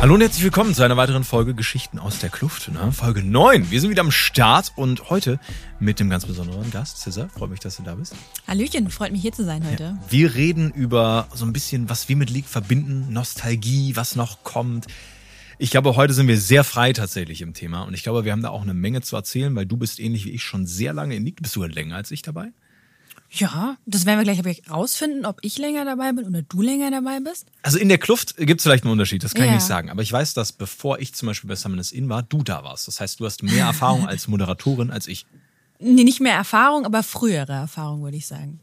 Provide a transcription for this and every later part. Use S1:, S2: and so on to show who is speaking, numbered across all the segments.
S1: Hallo und herzlich willkommen zu einer weiteren Folge Geschichten aus der Kluft, ne? Folge 9. Wir sind wieder am Start und heute mit dem ganz besonderen Gast, Cesar. Freut mich, dass du da bist.
S2: Hallöchen, freut mich hier zu sein heute. Ja.
S1: Wir reden über so ein bisschen, was wir mit League verbinden, Nostalgie, was noch kommt. Ich glaube, heute sind wir sehr frei tatsächlich im Thema und ich glaube, wir haben da auch eine Menge zu erzählen, weil du bist ähnlich wie ich schon sehr lange in League. Bist du länger als ich dabei?
S2: Ja, das werden wir gleich rausfinden, ob ich länger dabei bin oder du länger dabei bist.
S1: Also in der Kluft gibt es vielleicht einen Unterschied, das kann ja. ich nicht sagen. Aber ich weiß, dass bevor ich zum Beispiel bei Summoners In war, du da warst. Das heißt, du hast mehr Erfahrung als Moderatorin als ich.
S2: Nee, nicht mehr Erfahrung, aber frühere Erfahrung, würde ich sagen.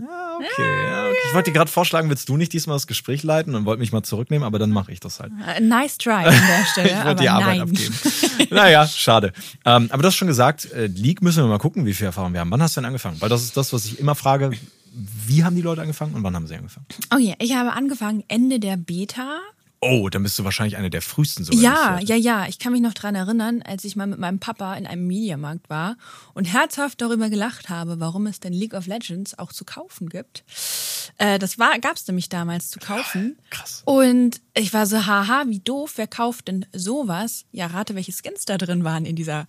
S1: Ja, okay. Ja, okay. Ich wollte dir gerade vorschlagen, willst du nicht diesmal das Gespräch leiten und wollte mich mal zurücknehmen, aber dann mache ich das halt.
S2: Äh, nice try an der Stelle.
S1: ich wollte die Arbeit nein. abgeben. naja, schade. Ähm, aber du hast schon gesagt, äh, League müssen wir mal gucken, wie viel Erfahrung wir haben. Wann hast du denn angefangen? Weil das ist das, was ich immer frage. Wie haben die Leute angefangen und wann haben sie angefangen?
S2: Oh ja, ich habe angefangen Ende der Beta
S1: Oh, dann bist du wahrscheinlich eine der frühesten sogar.
S2: Ja, ja, ja. Ich kann mich noch dran erinnern, als ich mal mit meinem Papa in einem Mediamarkt war und herzhaft darüber gelacht habe, warum es denn League of Legends auch zu kaufen gibt. Äh, das war, gab's nämlich damals zu kaufen.
S1: Krass.
S2: Und ich war so, haha, wie doof, wer kauft denn sowas? Ja, rate, welche Skins da drin waren in dieser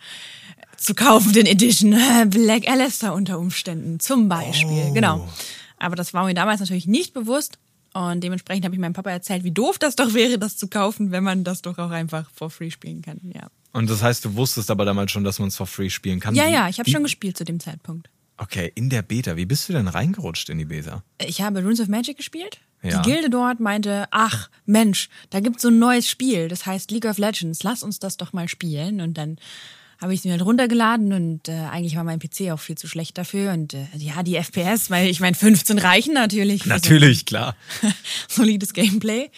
S2: zu kaufenden Edition. Black Alistair unter Umständen, zum Beispiel. Oh. Genau. Aber das war mir damals natürlich nicht bewusst. Und dementsprechend habe ich meinem Papa erzählt, wie doof das doch wäre, das zu kaufen, wenn man das doch auch einfach for free spielen kann. Ja.
S1: Und das heißt, du wusstest aber damals schon, dass man es for free spielen kann?
S2: Ja, ja, ich habe schon gespielt zu dem Zeitpunkt.
S1: Okay, in der Beta. Wie bist du denn reingerutscht in die Beta?
S2: Ich habe Runes of Magic gespielt. Ja. Die Gilde dort meinte, ach Mensch, da gibt's so ein neues Spiel, das heißt League of Legends, lass uns das doch mal spielen. Und dann habe ich es mir halt runtergeladen und äh, eigentlich war mein PC auch viel zu schlecht dafür. Und äh, ja, die FPS, weil ich meine, 15 reichen natürlich.
S1: Natürlich, also, klar.
S2: solides Gameplay.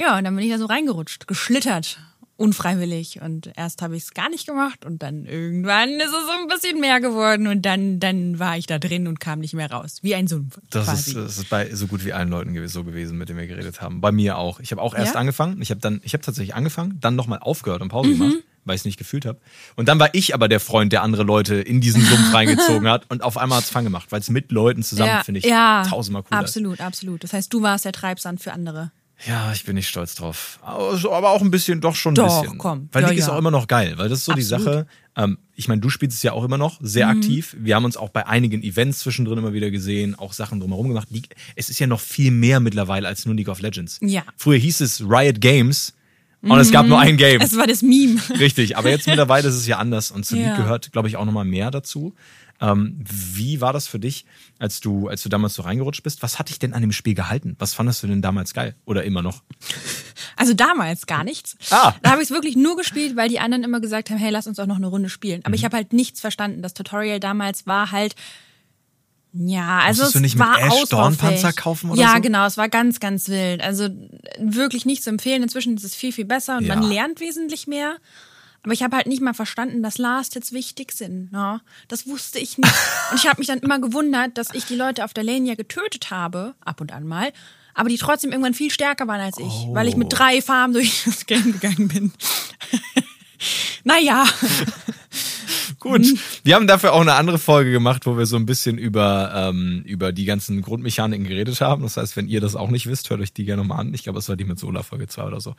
S2: Ja, und dann bin ich da so reingerutscht, geschlittert, unfreiwillig. Und erst habe ich es gar nicht gemacht und dann irgendwann ist es so ein bisschen mehr geworden und dann, dann war ich da drin und kam nicht mehr raus. Wie ein Sumpf.
S1: Das ist, das ist bei so gut wie allen Leuten so gewesen, mit denen wir geredet haben. Bei mir auch. Ich habe auch erst ja? angefangen. Ich habe dann, ich habe tatsächlich angefangen, dann nochmal aufgehört und Pause mhm. gemacht weil ich es nicht gefühlt habe. Und dann war ich aber der Freund, der andere Leute in diesen Sumpf reingezogen hat und auf einmal hat es Fang gemacht, weil es mit Leuten zusammen, ja, finde ich, ja, tausendmal cooler.
S2: Absolut, absolut. Das heißt, du warst der Treibsand für andere.
S1: Ja, ich bin nicht stolz drauf. Aber auch ein bisschen, doch schon ein doch, bisschen.
S2: komm.
S1: Weil
S2: ja,
S1: League ja. ist auch immer noch geil, weil das ist so Absolut. die Sache. Ähm, ich meine, du spielst es ja auch immer noch sehr mhm. aktiv. Wir haben uns auch bei einigen Events zwischendrin immer wieder gesehen, auch Sachen drumherum gemacht. League, es ist ja noch viel mehr mittlerweile als nur League of Legends.
S2: Ja.
S1: Früher hieß es Riot Games und es gab nur ein Game.
S2: Es war das Meme.
S1: Richtig, aber jetzt mittlerweile ist es ja anders und zu ja. League gehört, glaube ich, auch nochmal mehr dazu. Ähm, wie war das für dich, als du, als du damals so reingerutscht bist? Was hat dich denn an dem Spiel gehalten? Was fandest du denn damals geil? Oder immer noch?
S2: Also damals gar nichts.
S1: Ah.
S2: Da habe ich es wirklich nur gespielt, weil die anderen immer gesagt haben, hey, lass uns auch noch eine Runde spielen. Aber mhm. ich habe halt nichts verstanden. Das Tutorial damals war halt, ja, also
S1: Musstest du nicht mit Ash Dornpanzer kaufen oder
S2: ja,
S1: so?
S2: Ja, genau, es war ganz, ganz wild. Also wirklich nicht zu empfehlen. Inzwischen ist es viel, viel besser und ja. man lernt wesentlich mehr. Aber ich habe halt nicht mal verstanden, dass Last jetzt wichtig sind. Ja, das wusste ich nicht. Und ich habe mich dann immer gewundert, dass ich die Leute auf der Lane ja getötet habe, ab und an mal, aber die trotzdem irgendwann viel stärker waren als ich, oh. weil ich mit oh. drei Farben durch das Game gegangen bin. naja.
S1: Gut. Mhm. Wir haben dafür auch eine andere Folge gemacht, wo wir so ein bisschen über, ähm, über die ganzen Grundmechaniken geredet haben. Das heißt, wenn ihr das auch nicht wisst, hört euch die gerne mal an. Ich glaube, es war die mit Sola Folge 2 oder so.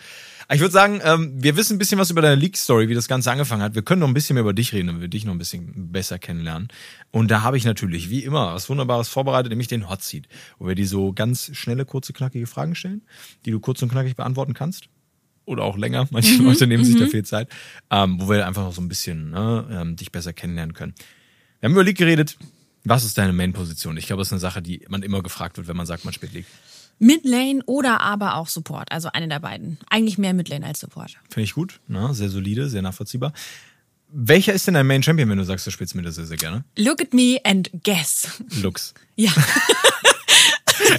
S1: Aber ich würde sagen, ähm, wir wissen ein bisschen was über deine Leak-Story, wie das Ganze angefangen hat. Wir können noch ein bisschen mehr über dich reden, damit wir dich noch ein bisschen besser kennenlernen. Und da habe ich natürlich, wie immer, was Wunderbares vorbereitet, nämlich den Hot Seat, wo wir die so ganz schnelle, kurze, knackige Fragen stellen, die du kurz und knackig beantworten kannst oder auch länger. Manche mhm, Leute nehmen sich da mhm. viel Zeit, ähm, wo wir einfach noch so ein bisschen ne, ähm, dich besser kennenlernen können. Wir haben über League geredet. Was ist deine Main-Position? Ich glaube, das ist eine Sache, die man immer gefragt wird, wenn man sagt, man spielt League.
S2: Midlane oder aber auch Support, also eine der beiden. Eigentlich mehr Midlane als Support.
S1: Finde ich gut, ne? sehr solide, sehr nachvollziehbar. Welcher ist denn dein Main Champion, wenn du sagst, du spielst mir das sehr, sehr gerne?
S2: Look at me and guess.
S1: Lux.
S2: Ja.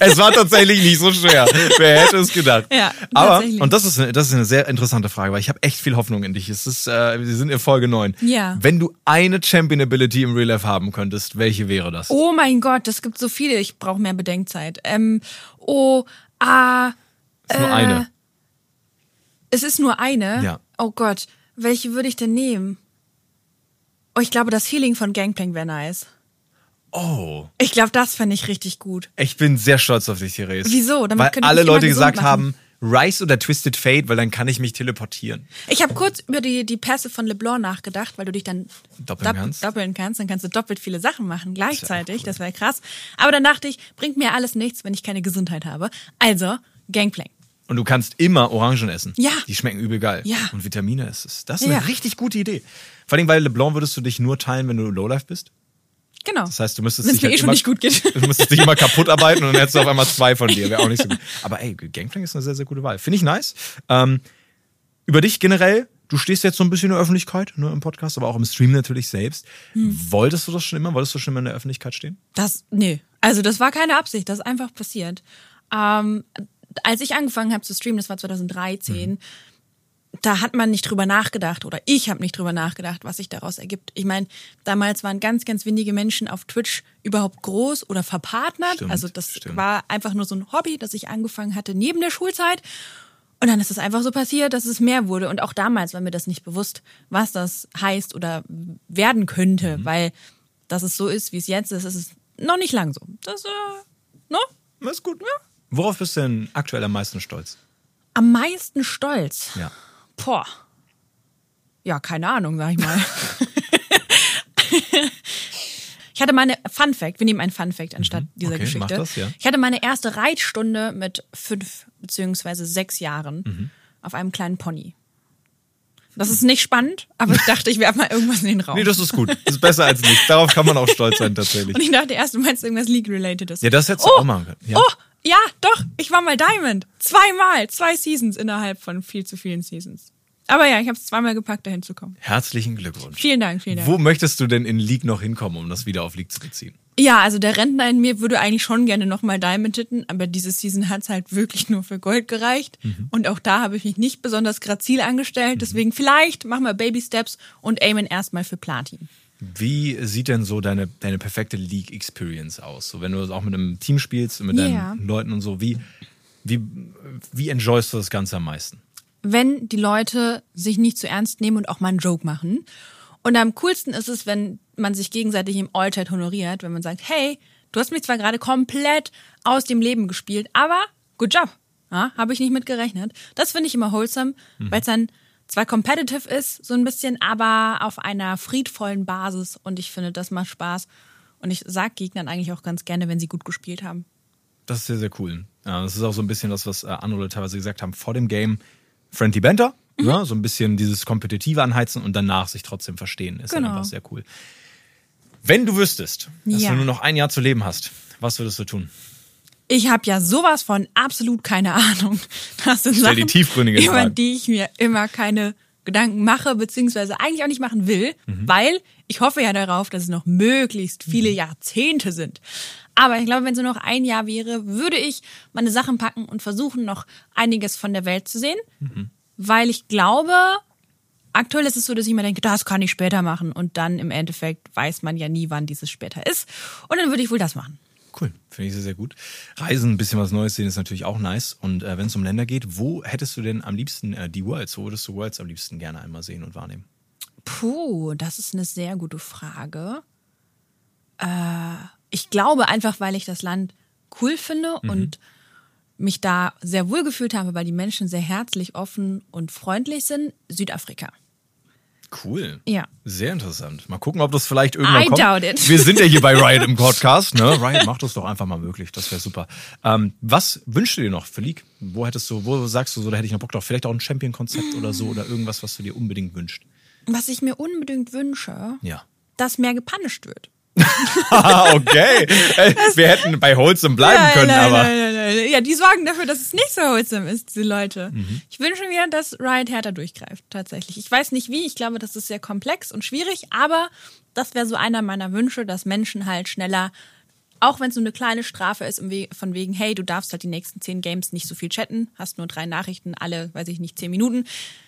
S1: es war tatsächlich nicht so schwer. Wer hätte es gedacht? Ja, Aber, und das ist, eine, das ist eine sehr interessante Frage, weil ich habe echt viel Hoffnung in dich. Es ist, äh, wir sind in Folge 9.
S2: Ja.
S1: Wenn du eine Champion Ability im Real Life haben könntest, welche wäre das?
S2: Oh mein Gott, es gibt so viele. Ich brauche mehr Bedenkzeit. Ähm, oh, ah.
S1: Es ist nur eine. Äh,
S2: es ist nur eine?
S1: Ja.
S2: Oh Gott, welche würde ich denn nehmen? Oh, ich glaube, das Healing von Gangplank wäre nice.
S1: Oh.
S2: Ich glaube, das fände ich richtig gut.
S1: Ich bin sehr stolz auf dich, Therese.
S2: Wieso?
S1: Damit Weil alle Leute gesagt haben, Rise oder Twisted Fate, weil dann kann ich mich teleportieren.
S2: Ich habe kurz über die, die Pässe von LeBlanc nachgedacht, weil du dich dann
S1: doppeln, kannst.
S2: doppeln kannst. Dann kannst du doppelt viele Sachen machen gleichzeitig. Das wäre cool. krass. Aber dann dachte ich, bringt mir alles nichts, wenn ich keine Gesundheit habe. Also, Gangplank.
S1: Und du kannst immer Orangen essen.
S2: Ja.
S1: Die schmecken übel geil.
S2: Ja.
S1: Und Vitamine ist es. Das ist eine ja. richtig gute Idee. Vor allem, weil LeBlanc würdest du dich nur teilen, wenn du Lowlife bist.
S2: Genau.
S1: Das heißt, du müsstest
S2: dich
S1: halt
S2: eh schon nicht gut geht.
S1: Du müsstest dich immer kaputt arbeiten und dann hättest du auf einmal zwei von dir. Wäre auch nicht so gut. Aber ey, Gangplank ist eine sehr, sehr gute Wahl. Finde ich nice. Ähm, über dich generell, du stehst jetzt so ein bisschen in der Öffentlichkeit, nur ne, im Podcast, aber auch im Stream natürlich selbst. Hm. Wolltest du das schon immer? Wolltest du schon immer in der Öffentlichkeit stehen?
S2: Das, nee. Also das war keine Absicht, das ist einfach passiert. Ähm, als ich angefangen habe zu streamen, das war 2013, mhm da hat man nicht drüber nachgedacht oder ich habe nicht drüber nachgedacht, was sich daraus ergibt. Ich meine, damals waren ganz, ganz wenige Menschen auf Twitch überhaupt groß oder verpartnert.
S1: Stimmt,
S2: also das
S1: stimmt.
S2: war einfach nur so ein Hobby, das ich angefangen hatte neben der Schulzeit. Und dann ist es einfach so passiert, dass es mehr wurde. Und auch damals war mir das nicht bewusst, was das heißt oder werden könnte, mhm. weil dass es so ist, wie es jetzt ist, ist es noch nicht lang so. Das, äh, no?
S1: Das ist gut. Ja. Worauf bist du denn aktuell am meisten stolz?
S2: Am meisten stolz?
S1: Ja.
S2: Boah. Ja, keine Ahnung, sag ich mal. ich hatte meine Fun Fact, wir nehmen ein Fun Fact anstatt mhm, dieser
S1: okay,
S2: Geschichte.
S1: Das, ja.
S2: Ich hatte meine erste Reitstunde mit fünf beziehungsweise sechs Jahren
S1: mhm.
S2: auf einem kleinen Pony. Das ist nicht spannend, aber ich dachte, ich werfe mal irgendwas in den Raum.
S1: Nee, das ist gut. Das ist besser als nichts. Darauf kann man auch stolz sein, tatsächlich.
S2: Und ich dachte erst, du meinst irgendwas League-relatedes.
S1: Ja, das hättest du
S2: oh,
S1: auch machen können. Ja.
S2: Oh, ja, doch, ich war mal Diamond. Zweimal, zwei Seasons innerhalb von viel zu vielen Seasons. Aber ja, ich habe es zweimal gepackt, dahin zu kommen.
S1: Herzlichen Glückwunsch.
S2: Vielen Dank, vielen Dank.
S1: Wo möchtest du denn in League noch hinkommen, um das wieder auf League zu beziehen?
S2: Ja, also der Rentner in mir würde eigentlich schon gerne nochmal Diamond hitten, aber diese Season hat's halt wirklich nur für Gold gereicht. Mhm. Und auch da habe ich mich nicht besonders grazil angestellt. Mhm. Deswegen vielleicht machen wir Baby Steps und aimen erstmal für Platin.
S1: Wie sieht denn so deine, deine perfekte League-Experience aus? So, wenn du auch mit einem Team spielst, mit yeah. deinen Leuten und so, wie, wie, wie enjoyst du das Ganze am meisten?
S2: Wenn die Leute sich nicht zu ernst nehmen und auch mal einen Joke machen. Und am coolsten ist es, wenn man sich gegenseitig im Allchat honoriert, wenn man sagt, hey, du hast mich zwar gerade komplett aus dem Leben gespielt, aber good job. Ja, habe ich nicht mit gerechnet. Das finde ich immer wholesome, mhm. weil es dann zwar competitive ist, so ein bisschen, aber auf einer friedvollen Basis. Und ich finde, das macht Spaß. Und ich sag Gegnern eigentlich auch ganz gerne, wenn sie gut gespielt haben.
S1: Das ist sehr, sehr cool. Das ist auch so ein bisschen das, was äh, andere teilweise gesagt haben. Vor dem Game Friendly Banter, mhm. ja, so ein bisschen dieses Kompetitive anheizen und danach sich trotzdem verstehen. Ist genau. einfach sehr cool. Wenn du wüsstest, dass ja. du nur noch ein Jahr zu leben hast, was würdest du tun?
S2: Ich habe ja sowas von absolut keine Ahnung.
S1: Das sind Sachen, die tiefgründige
S2: über Fragen. die ich mir immer keine Gedanken mache, beziehungsweise eigentlich auch nicht machen will, mhm. weil ich hoffe ja darauf, dass es noch möglichst viele mhm. Jahrzehnte sind. Aber ich glaube, wenn es nur noch ein Jahr wäre, würde ich meine Sachen packen und versuchen, noch einiges von der Welt zu sehen, mhm. weil ich glaube, aktuell ist es so, dass ich immer denke, das kann ich später machen und dann im Endeffekt weiß man ja nie, wann dieses später ist. Und dann würde ich wohl das machen.
S1: Cool, finde ich sehr, sehr gut. Reisen, ein bisschen was Neues sehen ist natürlich auch nice. Und äh, wenn es um Länder geht, wo hättest du denn am liebsten äh, die Worlds? Wo würdest du Worlds am liebsten gerne einmal sehen und wahrnehmen?
S2: Puh, das ist eine sehr gute Frage. Äh, ich glaube einfach, weil ich das Land cool finde mhm. und mich da sehr wohl gefühlt habe, weil die Menschen sehr herzlich, offen und freundlich sind. Südafrika.
S1: Cool.
S2: Ja.
S1: Sehr interessant. Mal gucken, ob das vielleicht irgendwann
S2: I
S1: kommt.
S2: Doubt it.
S1: Wir sind ja hier bei Riot im Podcast, ne? Riot macht das doch einfach mal möglich. Das wäre super. Ähm, was wünschst du dir noch für League? Wo hättest du, wo sagst du so, da hätte ich noch Bock drauf? Vielleicht auch ein Champion-Konzept oder so oder irgendwas, was du dir unbedingt wünschst?
S2: Was ich mir unbedingt wünsche,
S1: ja.
S2: dass mehr gepunished wird.
S1: okay. Wir hätten bei Wholesome bleiben nein, können,
S2: nein,
S1: aber.
S2: Nein, ja, die sorgen dafür, dass es nicht so wholesome ist, diese Leute. Mhm. Ich wünsche mir, dass Riot härter durchgreift, tatsächlich. Ich weiß nicht wie, ich glaube, das ist sehr komplex und schwierig, aber das wäre so einer meiner Wünsche, dass Menschen halt schneller auch wenn es nur eine kleine Strafe ist, von wegen, hey, du darfst halt die nächsten zehn Games nicht so viel chatten, hast nur drei Nachrichten, alle, weiß ich nicht, zehn Minuten.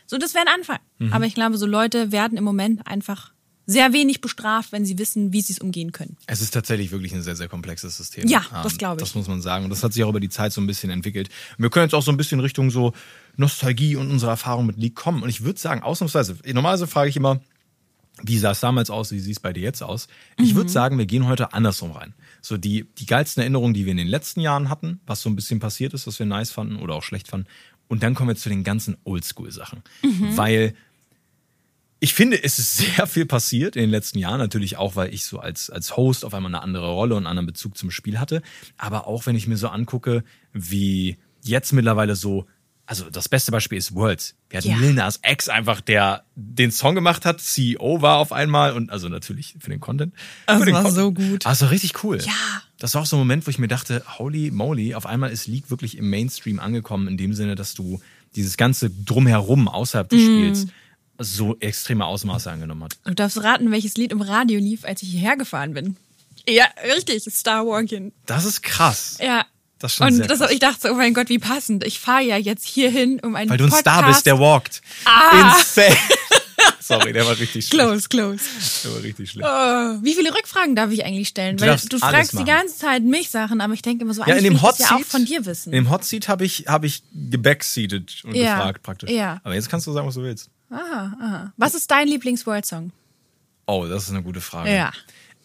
S2: So, das wäre ein Anfang. Mhm. Aber ich glaube, so Leute werden im Moment einfach sehr wenig bestraft, wenn sie wissen, wie sie es umgehen können.
S1: Es ist tatsächlich wirklich ein sehr, sehr komplexes System.
S2: Ja, das glaube ich.
S1: Das muss man sagen. Und das hat sich auch über die Zeit so ein bisschen entwickelt. Und wir können jetzt auch so ein bisschen Richtung so Nostalgie und unsere Erfahrung mit League kommen. Und ich würde sagen, ausnahmsweise, normalerweise frage ich immer, Wie sah es damals aus? Wie sieht es bei dir jetzt aus? Ich würde sagen, wir gehen heute andersrum rein. So die, die geilsten Erinnerungen, die wir in den letzten Jahren hatten, was so ein bisschen passiert ist, was wir nice fanden oder auch schlecht fanden. Und dann kommen wir zu den ganzen Oldschool-Sachen. Weil ich finde, es ist sehr viel passiert in den letzten Jahren. Natürlich auch, weil ich so als, als Host auf einmal eine andere Rolle und einen anderen Bezug zum Spiel hatte. Aber auch, wenn ich mir so angucke, wie jetzt mittlerweile so, also das beste Beispiel ist Worlds. Wir hatten
S2: Ja.
S1: Lil Nas X einfach, der den Song gemacht hat, CEO war auf einmal und also natürlich für den Content.
S2: Das
S1: den
S2: war
S1: Content.
S2: so gut.
S1: Also richtig cool.
S2: Ja.
S1: Das war auch so ein Moment, wo ich mir dachte, holy moly, auf einmal ist League wirklich im Mainstream angekommen, in dem Sinne, dass du dieses ganze Drumherum außerhalb des Spiels so extreme Ausmaße angenommen hat.
S2: Du darfst raten, welches Lied im Radio lief, als ich hierher gefahren bin. Ja, richtig, Star Walking.
S1: Das ist krass.
S2: Ja.
S1: Das ist schon
S2: Und
S1: sehr
S2: das, ich dachte so, oh mein Gott, wie passend. Ich fahre ja jetzt hierhin, um einen
S1: Weil du ein
S2: Podcast.
S1: Star bist, der walkt.
S2: Ah.
S1: Insane. Sorry, der war richtig schlecht.
S2: Close, close.
S1: Der war richtig schlecht.
S2: Oh, wie viele Rückfragen darf ich eigentlich stellen?
S1: Du
S2: Weil du fragst die ganze Zeit mich Sachen, aber ich denke immer so,
S1: Ja, in dem Hot
S2: das ja auch
S1: Seat,
S2: von dir wissen.
S1: in dem Hot Seat habe ich, habe ich gebackseated und
S2: Ja,
S1: gefragt praktisch.
S2: ja.
S1: Aber jetzt kannst du sagen, was du willst.
S2: Aha, aha. Was ist dein Lieblings-World-Song?
S1: Oh, das ist eine gute Frage.
S2: Ja.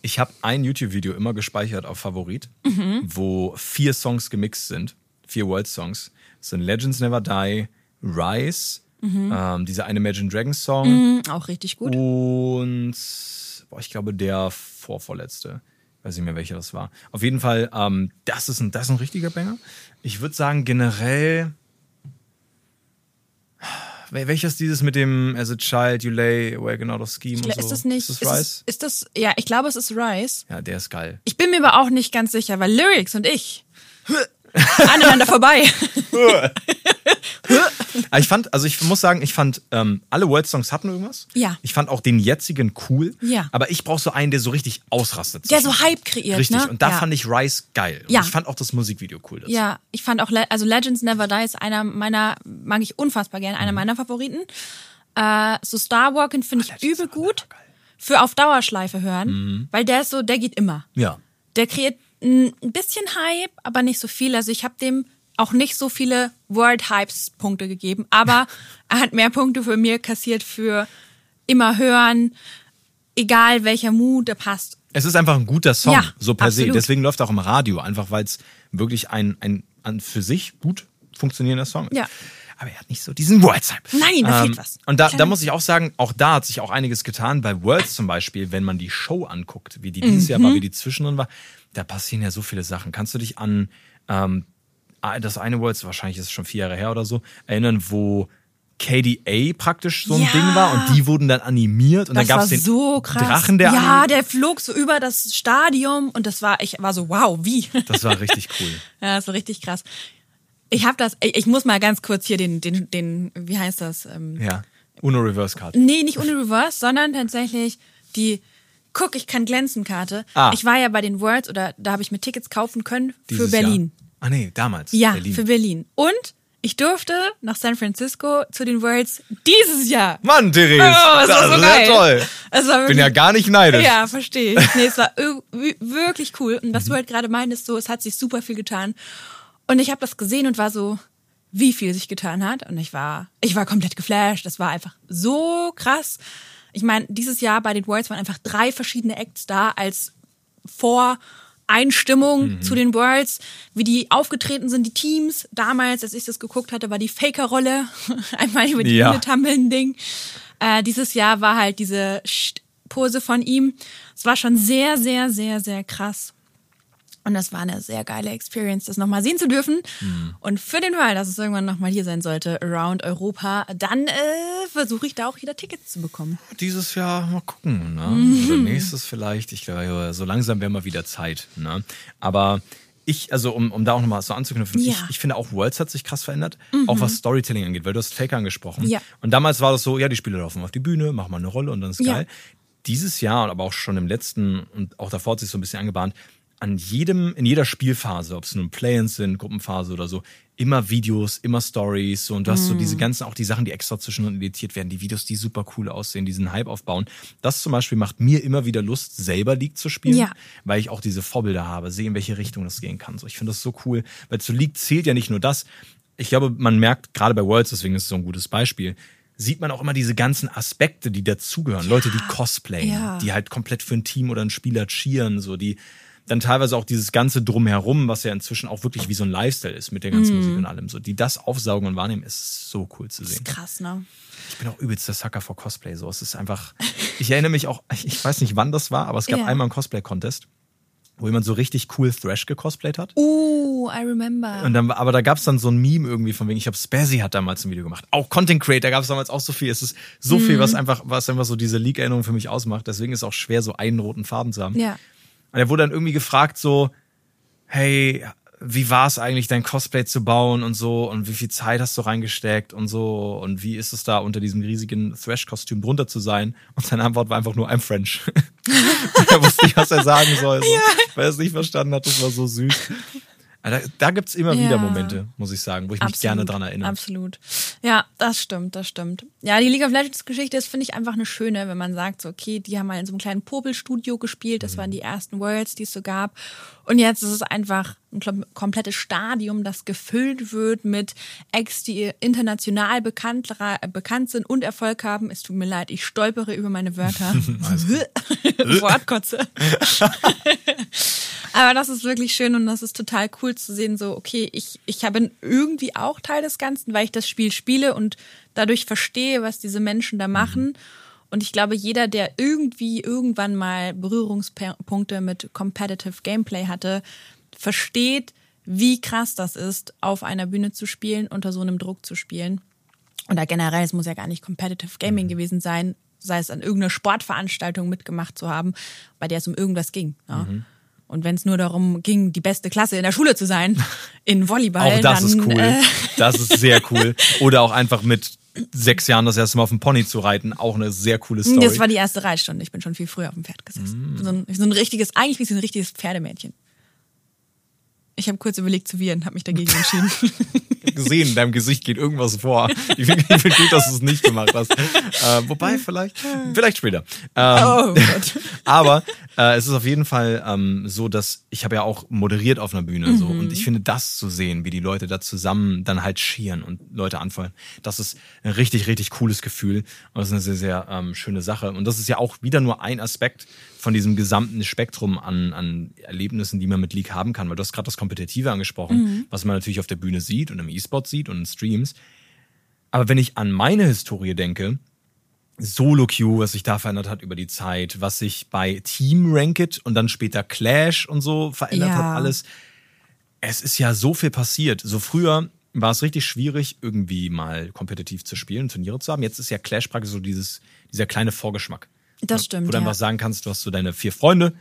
S1: Ich habe ein YouTube-Video immer gespeichert auf Favorit,
S2: Mhm.
S1: wo vier Songs gemixt sind. Vier World-Songs. Das sind Legends Never Die, Rise, ähm, dieser eine Imagine Dragons Song
S2: Mhm, auch richtig gut.
S1: und boah, ich glaube der vorvorletzte. Weiß nicht mehr, welcher das war. Auf jeden Fall, ähm, das, ist ein, das ist ein richtiger Banger. Ich würde sagen, generell. Wel- Welches dieses mit dem As a Child, You Lay Awaken Out of Scheme und so?
S2: Ist das nicht?
S1: Ist das Rise?
S2: Ist, das, ist das, ja, ich glaube, es ist Rise.
S1: Ja, der ist geil.
S2: Ich bin mir aber auch nicht ganz sicher, weil Lyrics und ich aneinander vorbei.
S1: Aber ich fand, also ich muss sagen, ich fand, ähm, alle World-Songs hatten irgendwas.
S2: Ja.
S1: Ich fand auch den jetzigen cool.
S2: Ja.
S1: Aber ich brauche so einen, der so richtig ausrastet.
S2: Der so Hype kreiert,
S1: Richtig.
S2: ne?
S1: Und da
S2: Ja.
S1: fand ich Rise geil. Und
S2: Ja.
S1: ich fand auch das Musikvideo cool. Dazu.
S2: Ja, ich fand auch, Le also Legends Never Die ist einer meiner, mag ich unfassbar gern,
S1: Mhm.
S2: einer meiner Favoriten. Äh, so Star Walking finde ich übel gut. Für auf Dauerschleife hören,
S1: Mhm.
S2: weil der ist so, der geht immer.
S1: Ja.
S2: Der kreiert ein bisschen Hype, aber nicht so viel. Also ich habe dem auch nicht so viele World Hypes Punkte gegeben, aber er hat mehr Punkte für mir kassiert für immer hören, egal welcher Mut, der passt.
S1: Es ist einfach ein guter Song,
S2: Ja,
S1: so per se.
S2: absolut.
S1: Deswegen läuft er auch im Radio, einfach weil es wirklich ein, ein, ein für sich gut funktionierender Song ist.
S2: Ja.
S1: Aber er hat nicht so diesen Worlds-Hype.
S2: Nein, da fehlt was.
S1: Und da, da muss ich auch sagen, auch da hat sich auch einiges getan. Bei Worlds zum Beispiel, wenn man die Show anguckt, wie die dieses Jahr war,
S2: Mhm.
S1: wie die zwischendrin war, da passieren ja so viele Sachen. Kannst du dich an ähm, das eine Worlds, wahrscheinlich ist es schon vier Jahre her oder so, erinnern, wo KDA praktisch so ein
S2: Ja.
S1: Ding war und die wurden dann animiert und
S2: Das
S1: dann gab es den
S2: so krass.
S1: Drachen, der
S2: ja, der flog so über das Stadion und das war, ich war so, wow, wie?
S1: Das war richtig cool.
S2: ja, das war richtig krass. Ich habe das, ich, ich muss mal ganz kurz hier den, den, den, wie heißt das? Ähm,
S1: Ja. Uno Reverse Card.
S2: Nee, nicht ohne Reverse, sondern tatsächlich die Guck, ich kann glänzen Karte.
S1: Ah.
S2: Ich war ja bei den Worlds oder da habe ich mir Tickets kaufen können für
S1: Dieses
S2: Berlin.
S1: Jahr. Ah nee, damals.
S2: Ja,
S1: Berlin.
S2: für Berlin. Und ich durfte nach San Francisco zu den Worlds dieses Jahr.
S1: Mann, Therese.
S2: Oh, das war so geil.
S1: toll.
S2: Es war
S1: Bin ja gar nicht neidisch.
S2: Ja, verstehe ich. Nee, es war ir- wi- wirklich cool. Und
S1: Mhm.
S2: was du halt gerade meintest, so, es hat sich super viel getan. Und ich habe das gesehen und war so, wie viel sich getan hat. Und ich war, ich war komplett geflasht. Das war einfach so krass. Ich meine, dieses Jahr bei den Worlds waren einfach drei verschiedene Acts da als Voreinstimmung
S1: Mhm.
S2: zu den Worlds, wie die aufgetreten sind, die Teams. Damals, als ich das geguckt hatte, war die Faker-Rolle einmal über die
S1: Ja.
S2: Bühne tammeln Ding. Äh, dieses Jahr war halt diese Pose von ihm. Es war schon sehr, sehr, sehr, sehr krass. Und das war eine sehr geile Experience, das nochmal sehen zu dürfen.
S1: Mhm.
S2: Und für den Fall, dass es irgendwann nochmal hier sein sollte, around Europa, dann äh, versuche ich da auch wieder Tickets zu bekommen.
S1: Dieses Jahr mal gucken, ne?
S2: Mhm.
S1: Oder nächstes vielleicht. Ich glaube, so langsam wäre mal wieder Zeit, ne? Aber ich, also um, um da auch nochmal so anzuknüpfen,
S2: Ja.
S1: ich, ich finde auch Worlds hat sich krass verändert, auch was Storytelling angeht, weil du hast Faker angesprochen.
S2: Ja.
S1: Und damals war das so, ja, die Spieler laufen auf die Bühne, machen mal eine Rolle und dann ist
S2: Ja.
S1: geil. Dieses Jahr, aber auch schon im letzten und auch davor hat sich so ein bisschen angebahnt, an jedem, in jeder Spielphase, ob es nun Play-ins sind, Gruppenphase oder so, immer Videos, immer Stories, so und du hast so
S2: Mhm.
S1: diese ganzen, auch die Sachen, die extra zwischendrin editiert werden, die Videos, die super cool aussehen, diesen Hype aufbauen. Das zum Beispiel macht mir immer wieder Lust, selber League zu spielen,
S2: Ja.
S1: weil ich auch diese Vorbilder habe, sehe, in welche Richtung das gehen kann. So, ich finde das so cool, weil zu League zählt ja nicht nur das. Ich glaube, man merkt gerade bei Worlds, deswegen ist es so ein gutes Beispiel, sieht man auch immer diese ganzen Aspekte, die dazugehören. Ja, Leute, die cosplayen, ja. die halt komplett für ein Team oder ein Spieler cheeren, so die dann teilweise auch dieses ganze Drumherum, was ja inzwischen auch wirklich wie so ein Lifestyle ist mit der ganzen mm. Musik und allem, so die das aufsaugen und wahrnehmen, ist so cool zu sehen.
S2: Das ist krass, ne?
S1: Ich bin auch übelst der Sucker vor Cosplay. So, es ist einfach. Ich erinnere mich auch. Ich weiß nicht, wann das war, aber es gab yeah. einmal einen Cosplay-Contest wo jemand so richtig cool Thrash gecosplayt hat.
S2: Uh, I remember.
S1: Und dann, aber da gab es dann so ein Meme irgendwie von wegen, ich habe Spazzy hat damals ein Video gemacht. Auch Content Creator gab es damals auch so viel. Es ist so mhm. viel, was einfach, was einfach so diese League-Erinnerung für mich ausmacht. Deswegen ist es auch schwer, so einen roten Farben zu haben.
S2: Ja.
S1: Und er wurde dann irgendwie gefragt, so, hey, wie war es eigentlich, dein Cosplay zu bauen und so und wie viel Zeit hast du reingesteckt und so und wie ist es da unter diesem riesigen Thrash-Kostüm drunter zu sein? Und seine Antwort war einfach nur I'm French. er wusste nicht, was er sagen soll, so, ja. weil er es nicht verstanden hat. Das war so süß. Da, da gibt es immer ja. wieder Momente, muss ich sagen, wo ich mich absolut, gerne dran erinnere.
S2: Absolut. Ja, das stimmt, das stimmt. Ja, die League of Legends Geschichte ist, finde ich, einfach eine schöne, wenn man sagt, so, okay, die haben mal in so einem kleinen Popelstudio gespielt, das mhm. waren die ersten Worlds, die es so gab. Und jetzt ist es einfach ein komplettes Stadium, das gefüllt wird mit Acts, die international bekannt, bekannt sind und Erfolg haben. Es tut mir leid, ich stolpere über meine Wörter. Wortkotze. Aber das ist wirklich schön und das ist total cool zu sehen, so, okay, ich, ich bin irgendwie auch Teil des Ganzen, weil ich das Spiel spiele und dadurch verstehe, was diese Menschen da machen. Und ich glaube, jeder, der irgendwie irgendwann mal Berührungspunkte mit Competitive Gameplay hatte, versteht, wie krass das ist, auf einer Bühne zu spielen, unter so einem Druck zu spielen. Oder generell, es muss ja gar nicht Competitive Gaming mhm. gewesen sein, sei es an irgendeiner Sportveranstaltung mitgemacht zu haben, bei der es um irgendwas ging. Ja. Mhm. Und wenn es nur darum ging, die beste Klasse in der Schule zu sein, in Volleyball.
S1: Auch das
S2: dann,
S1: ist cool. Äh das ist sehr cool. Oder auch einfach mit sechs Jahren das erste Mal auf dem Pony zu reiten, auch eine sehr coole Story.
S2: Das war die erste Reitstunde. Ich bin schon viel früher auf dem Pferd gesessen. Mm. So, ein, so ein richtiges, eigentlich wie so ein richtiges Pferdemädchen. Ich habe kurz überlegt zu wiehern, habe mich dagegen entschieden.
S1: gesehen, in deinem Gesicht geht irgendwas vor. Ich finde find gut, dass du es nicht gemacht hast. Äh, wobei, vielleicht, vielleicht später. Ähm, oh Gott. aber äh, es ist auf jeden Fall ähm, so, dass ich habe ja auch moderiert auf einer Bühne mhm. so und ich finde das zu sehen, wie die Leute da zusammen dann halt schieren und Leute anfeuern, das ist ein richtig, richtig cooles Gefühl und das ist eine sehr, sehr ähm, schöne Sache. Und das ist ja auch wieder nur ein Aspekt von diesem gesamten Spektrum an, an Erlebnissen, die man mit League haben kann, weil du hast gerade das Kompetitive angesprochen, mhm. was man natürlich auf der Bühne sieht und im E-Sport sieht und in Streams. Aber wenn ich an meine Historie denke, Solo Queue, was sich da verändert hat über die Zeit, was sich bei Team Ranked und dann später Clash und so verändert ja. hat, alles. Es ist ja so viel passiert. So früher war es richtig schwierig, irgendwie mal kompetitiv zu spielen, Turniere zu haben. Jetzt ist ja Clash praktisch so dieses, dieser kleine Vorgeschmack.
S2: Das stimmt.
S1: Wo du ja. einfach sagen kannst, du hast so deine vier Freunde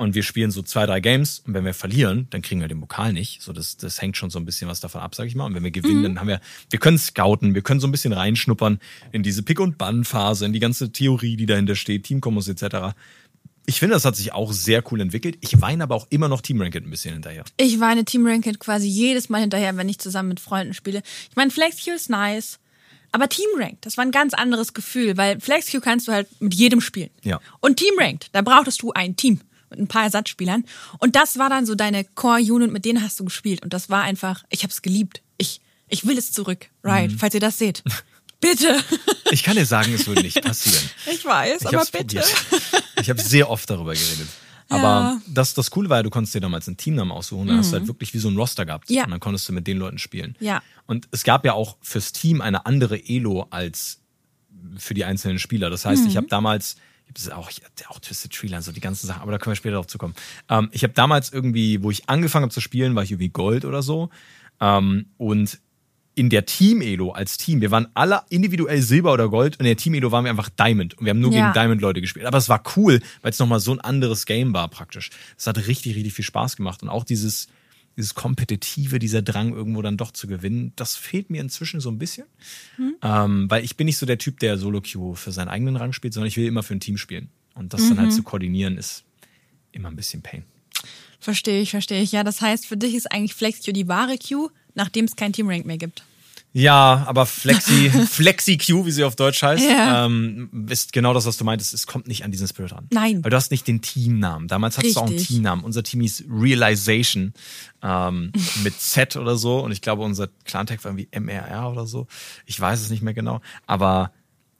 S1: und wir spielen so zwei, drei Games und wenn wir verlieren, dann kriegen wir den Pokal nicht. So, das, das hängt schon so ein bisschen was davon ab, sag ich mal. Und wenn wir gewinnen, mhm. dann haben wir, wir können scouten, wir können so ein bisschen reinschnuppern in diese Pick- und Bann-Phase, in die ganze Theorie, die dahinter steht, Teamkombos etc. Ich finde, das hat sich auch sehr cool entwickelt. Ich weine aber auch immer noch Team Ranked ein bisschen hinterher.
S2: Ich weine Team Ranked quasi jedes Mal hinterher, wenn ich zusammen mit Freunden spiele. Ich meine, FlexQ ist nice. Aber Team Ranked, das war ein ganz anderes Gefühl, weil FlexQ kannst du halt mit jedem spielen.
S1: Ja.
S2: Und Team Ranked, da brauchtest du ein Team mit ein paar Ersatzspielern. Und das war dann so deine Core-Unit, mit denen hast du gespielt. Und das war einfach, ich hab's geliebt. Ich, ich will es zurück. Right, mhm. falls ihr das seht. Bitte.
S1: Ich kann dir sagen, es würde nicht passieren.
S2: Ich weiß, ich aber bitte. Probiert.
S1: Ich habe sehr oft darüber geredet. Aber ja. das, das Coole war ja, du konntest dir damals einen Teamnamen aussuchen. Dann mhm. hast du halt wirklich wie so ein Roster gehabt.
S2: Ja.
S1: Und dann konntest du mit den Leuten spielen.
S2: Ja.
S1: Und es gab ja auch fürs Team eine andere Elo als für die einzelnen Spieler. Das heißt, mhm. ich habe damals das ist auch, auch Twisted Treeline, so die ganzen Sachen, aber da können wir später drauf zukommen. Ähm, ich habe damals irgendwie, wo ich angefangen habe zu spielen, war ich irgendwie Gold oder so. Ähm, und in der Team-Elo als Team, wir waren alle individuell Silber oder Gold und in der Team-Elo waren wir einfach Diamond und wir haben nur ja. gegen Diamond-Leute gespielt. Aber es war cool, weil es nochmal so ein anderes Game war praktisch. Es hat richtig, richtig viel Spaß gemacht und auch dieses, dieses Kompetitive, dieser Drang irgendwo dann doch zu gewinnen, das fehlt mir inzwischen so ein bisschen. Mhm. Ähm, weil ich bin nicht so der Typ, der Solo-Queue für seinen eigenen Rang spielt, sondern ich will immer für ein Team spielen. Und das mhm. dann halt mhm. zu koordinieren, ist immer ein bisschen Pain.
S2: Verstehe ich, verstehe ich. Ja, das heißt, für dich ist eigentlich FlexQ die wahre Queue, nachdem es kein Team-Rank mehr gibt.
S1: Ja, aber Flexi, Flexi Q, wie sie auf Deutsch heißt, ja. ähm, ist genau das, was du meintest. Es kommt nicht an diesen Spirit ran.
S2: Nein.
S1: Weil du hast nicht den Teamnamen. Damals hattest Richtig. du auch einen Teamnamen. Unser Team hieß Realization ähm, mit Z oder so. Und ich glaube, unser Clan-Tag war irgendwie MRR oder so. Ich weiß es nicht mehr genau. Aber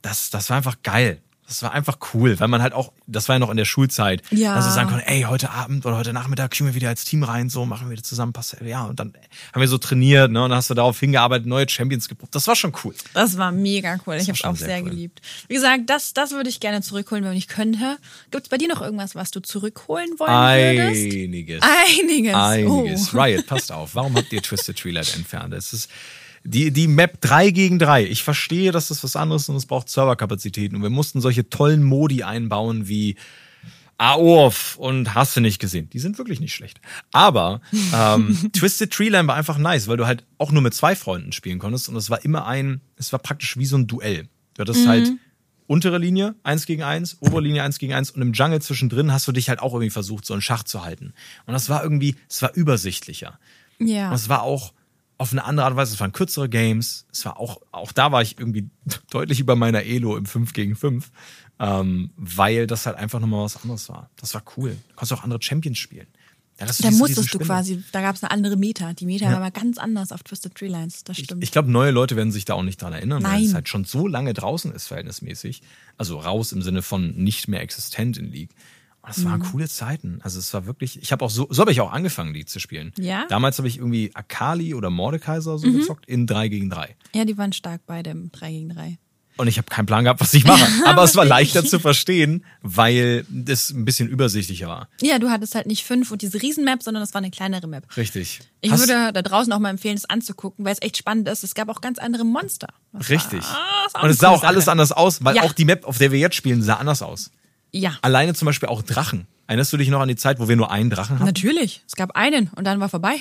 S1: das, das war einfach geil das war einfach cool, weil man halt auch, das war ja noch in der Schulzeit, ja. dass wir sagen konnten, ey, heute Abend oder heute Nachmittag kriegen wir wieder als Team rein, so machen wir wieder zusammen, passt ja, und dann haben wir so trainiert, ne, und dann hast du darauf hingearbeitet, neue Champions geprobt. Das war schon cool.
S2: Das war mega cool. Das ich habe es auch sehr, sehr cool. geliebt. Wie gesagt, das, das würde ich gerne zurückholen, wenn ich könnte. Gibt es bei dir noch irgendwas, was du zurückholen wollen würdest?
S1: Einiges.
S2: Einiges.
S1: Einiges. Oh. Riot, passt auf. Warum habt ihr Twisted Treelight entfernt? Es ist die, die Map 3 gegen 3. Ich verstehe, dass das was anderes ist und es braucht Serverkapazitäten. Und wir mussten solche tollen Modi einbauen wie Aorf und hast du nicht gesehen. Die sind wirklich nicht schlecht. Aber ähm, Twisted Treeline war einfach nice, weil du halt auch nur mit zwei Freunden spielen konntest und es war immer ein, es war praktisch wie so ein Duell. Du hattest halt mhm. halt untere Linie eins gegen eins, obere Linie eins gegen eins und im Jungle zwischendrin hast du dich halt auch irgendwie versucht, so einen Schach zu halten. Und das war irgendwie, es war übersichtlicher.
S2: Ja.
S1: Und es war auch, auf eine andere Art und Weise. Es waren kürzere Games. Es war auch, auch da war ich irgendwie deutlich über meiner Elo im 5 gegen 5, ähm, weil das halt einfach nochmal was anderes war. Das war cool. Du konntest auch andere Champions spielen.
S2: Ja, da musstest du quasi, da gab es eine andere Meta. Die Meta ja. war aber ganz anders auf Twisted Tree Lines, das stimmt.
S1: Ich, ich glaube, neue Leute werden sich da auch nicht dran erinnern, Nein. weil es halt schon so lange draußen ist, verhältnismäßig. Also raus im Sinne von nicht mehr existent in League. Das waren mhm. coole Zeiten. Also es war wirklich, ich habe auch so, so habe ich auch angefangen, die zu spielen.
S2: Ja.
S1: Damals habe ich irgendwie Akali oder Mordekaiser so mhm. gezockt in 3 gegen 3.
S2: Ja, die waren stark beide im 3 gegen 3.
S1: Und ich habe keinen Plan gehabt, was ich mache. Aber es war leichter zu verstehen, weil es ein bisschen übersichtlicher war.
S2: Ja, du hattest halt nicht fünf und diese Riesenmap, sondern das war eine kleinere Map.
S1: Richtig.
S2: Ich Hast würde da draußen auch mal empfehlen, es anzugucken, weil es echt spannend ist. Es gab auch ganz andere Monster.
S1: Das Richtig. War, und es sah auch Sache. alles anders aus, weil ja. auch die Map, auf der wir jetzt spielen, sah anders aus.
S2: Ja.
S1: Alleine zum Beispiel auch Drachen. Erinnerst du dich noch an die Zeit, wo wir nur einen Drachen hatten?
S2: Natürlich. Es gab einen und dann war vorbei.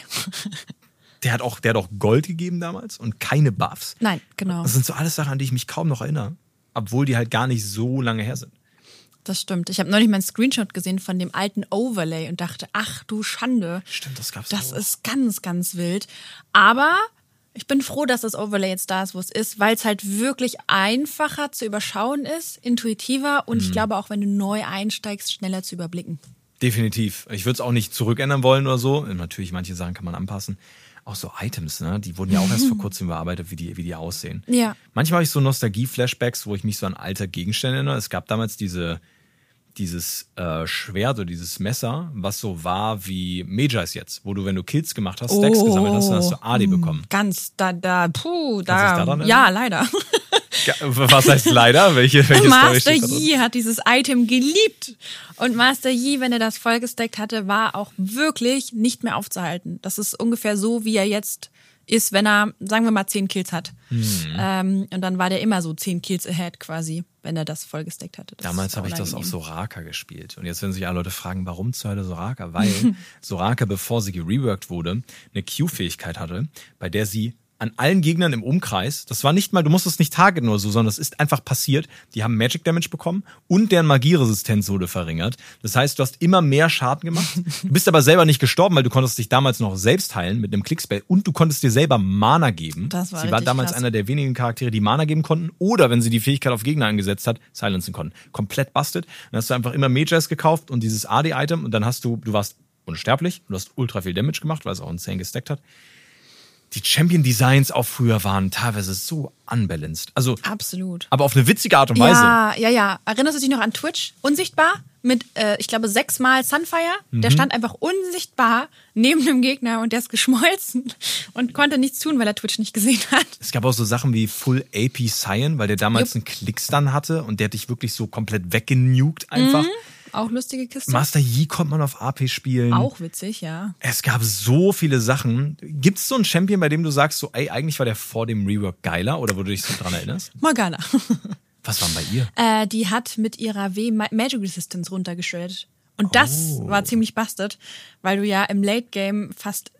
S1: der hat auch, der hat auch Gold gegeben damals und keine Buffs.
S2: Nein, genau.
S1: Das sind so alles Sachen, an die ich mich kaum noch erinnere. Obwohl die halt gar nicht so lange her sind.
S2: Das stimmt. Ich habe neulich meinen Screenshot gesehen von dem alten Overlay und dachte, ach du Schande.
S1: Stimmt, das gab's
S2: Das
S1: auch.
S2: ist ganz, ganz wild. Aber ich bin froh, dass das Overlay jetzt da ist, wo es ist, weil es halt wirklich einfacher zu überschauen ist, intuitiver und mhm. ich glaube auch, wenn du neu einsteigst, schneller zu überblicken.
S1: Definitiv. Ich würde es auch nicht zurückändern wollen oder so. Natürlich, manche Sachen kann man anpassen. Auch so Items, ne? Die wurden ja auch erst vor kurzem überarbeitet, wie die, wie die aussehen.
S2: Ja.
S1: Manchmal habe ich so Nostalgie-Flashbacks, wo ich mich so an alte Gegenstände erinnere. Es gab damals diese, dieses äh, Schwert oder dieses Messer, was so war wie Majors jetzt, wo du, wenn du Kills gemacht hast, Stacks oh, gesammelt hast, dann hast du AD hm, bekommen.
S2: Ganz, da, da, puh, da, da ja, leider.
S1: Was heißt leider? Welche, welche
S2: Master Yi hat dieses Item geliebt. Und Master Yi, wenn er das vollgesteckt hatte, war auch wirklich nicht mehr aufzuhalten. Das ist ungefähr so, wie er jetzt ist, wenn er, sagen wir mal, zehn Kills hat. Mhm. Ähm, und dann war der immer so zehn Kills ahead quasi, wenn er das vollgesteckt hatte.
S1: Das Damals habe ich das auf Soraka gespielt. Und jetzt werden sich alle Leute fragen, warum zur Hölle Soraka? Weil Soraka, bevor sie gereworked wurde, eine Q-Fähigkeit hatte, bei der sie an allen Gegnern im Umkreis. Das war nicht mal, du musstest nicht targeten oder so, sondern es ist einfach passiert. Die haben Magic Damage bekommen und deren Magieresistenz wurde verringert. Das heißt, du hast immer mehr Schaden gemacht. Du bist aber selber nicht gestorben, weil du konntest dich damals noch selbst heilen mit einem Clickspell und du konntest dir selber Mana geben.
S2: Das war
S1: sie war damals
S2: krass.
S1: einer der wenigen Charaktere, die Mana geben konnten oder wenn sie die Fähigkeit auf Gegner eingesetzt hat, silenzen konnten. Komplett busted. Dann hast du einfach immer Mages gekauft und dieses AD-Item und dann hast du, du warst unsterblich, du hast ultra viel Damage gemacht, weil es auch insane gestackt hat die Champion Designs auch früher waren teilweise so unbalanced. Also
S2: absolut.
S1: Aber auf eine witzige Art und Weise.
S2: Ja, ja, ja. Erinnerst du dich noch an Twitch? Unsichtbar mit, äh, ich glaube, sechsmal Sunfire. Mhm. Der stand einfach unsichtbar neben dem Gegner und der ist geschmolzen und konnte nichts tun, weil er Twitch nicht gesehen hat.
S1: Es gab auch so Sachen wie Full AP Cyan, weil der damals Jupp. einen Klickstun hatte und der hat dich wirklich so komplett weggenugt einfach. Mhm.
S2: Auch lustige Kiste.
S1: Master Yi konnte man auf AP spielen.
S2: Auch witzig, ja.
S1: Es gab so viele Sachen. Gibt es so einen Champion, bei dem du sagst, so, ey, eigentlich war der vor dem Rework geiler oder wo du dich so dran erinnerst?
S2: Morgana.
S1: Was war bei ihr?
S2: Äh, die hat mit ihrer W Magic Resistance runtergestellt. Und das oh. war ziemlich busted, weil du ja im Late Game fast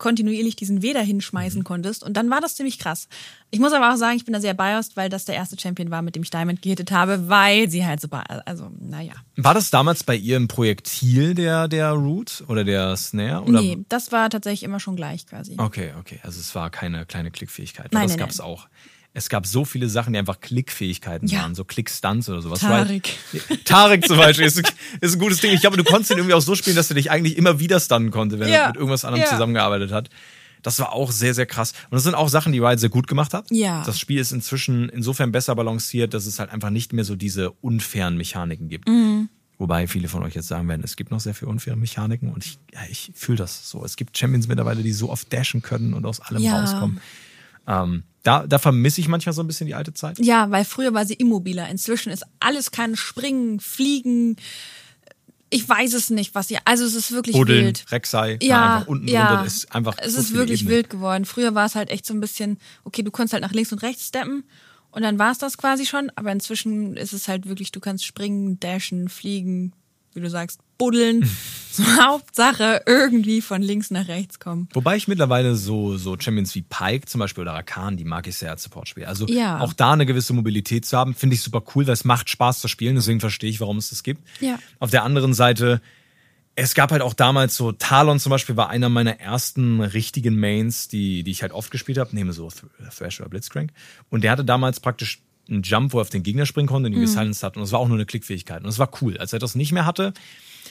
S2: kontinuierlich diesen Weder hinschmeißen mhm. konntest. Und dann war das ziemlich krass. Ich muss aber auch sagen, ich bin da sehr biased, weil das der erste Champion war, mit dem ich Diamond gehittet habe, weil sie halt super, also, naja.
S1: War das damals bei ihr ein Projektil, der, der Root oder der Snare? Oder?
S2: Nee, das war tatsächlich immer schon gleich quasi.
S1: Okay, okay. Also es war keine kleine Klickfähigkeit.
S2: Nein,
S1: das gab es auch es gab so viele Sachen, die einfach Klickfähigkeiten
S2: ja.
S1: waren, so Klickstunts oder sowas.
S2: Tarik.
S1: Tarik zum Beispiel ist, ist, ein gutes Ding. Ich glaube, du konntest ihn irgendwie auch so spielen, dass er dich eigentlich immer wieder stunnen konnte, wenn ja. er mit irgendwas anderem ja. zusammengearbeitet hat. Das war auch sehr, sehr krass. Und das sind auch Sachen, die Riot sehr gut gemacht hat.
S2: Ja.
S1: Das Spiel ist inzwischen insofern besser balanciert, dass es halt einfach nicht mehr so diese unfairen Mechaniken gibt.
S2: Mhm.
S1: Wobei viele von euch jetzt sagen werden, es gibt noch sehr viele unfaire Mechaniken und ich, ja, ich fühle das so. Es gibt Champions mittlerweile, die so oft dashen können und aus allem rauskommen. Ähm, da, da vermisse ich manchmal so ein bisschen die alte Zeit.
S2: Ja, weil früher war sie immobiler. Inzwischen ist alles kann springen, fliegen. Ich weiß es nicht, was sie. Also es ist wirklich
S1: Buddeln,
S2: wild.
S1: Rek'Sai,
S2: Ja,
S1: einfach unten
S2: ja.
S1: drunter ist einfach.
S2: Es
S1: so
S2: ist wirklich
S1: Ebenen.
S2: wild geworden. Früher war es halt echt so ein bisschen, okay, du konntest halt nach links und rechts steppen und dann war es das quasi schon. Aber inzwischen ist es halt wirklich, du kannst springen, dashen, fliegen, wie du sagst, buddeln. so Hauptsache irgendwie von links nach rechts kommen.
S1: Wobei ich mittlerweile so, so Champions wie Pike zum Beispiel oder Rakan, die mag ich sehr als Support-Spiel. Also
S2: Ja.
S1: auch da eine gewisse Mobilität zu haben, finde ich super cool, weil es macht Spaß zu spielen, deswegen verstehe ich, warum es das gibt.
S2: Ja.
S1: Auf der anderen Seite, es gab halt auch damals so, Talon zum Beispiel war einer meiner ersten richtigen Mains, die, die ich halt oft gespielt habe, nehme so Th- Thrash oder Blitzcrank. Und der hatte damals praktisch einen Jump, wo er auf den Gegner springen konnte und ihn gesilenced hat. Und das war auch nur eine Klickfähigkeit. Und das war cool. Als er das nicht mehr hatte,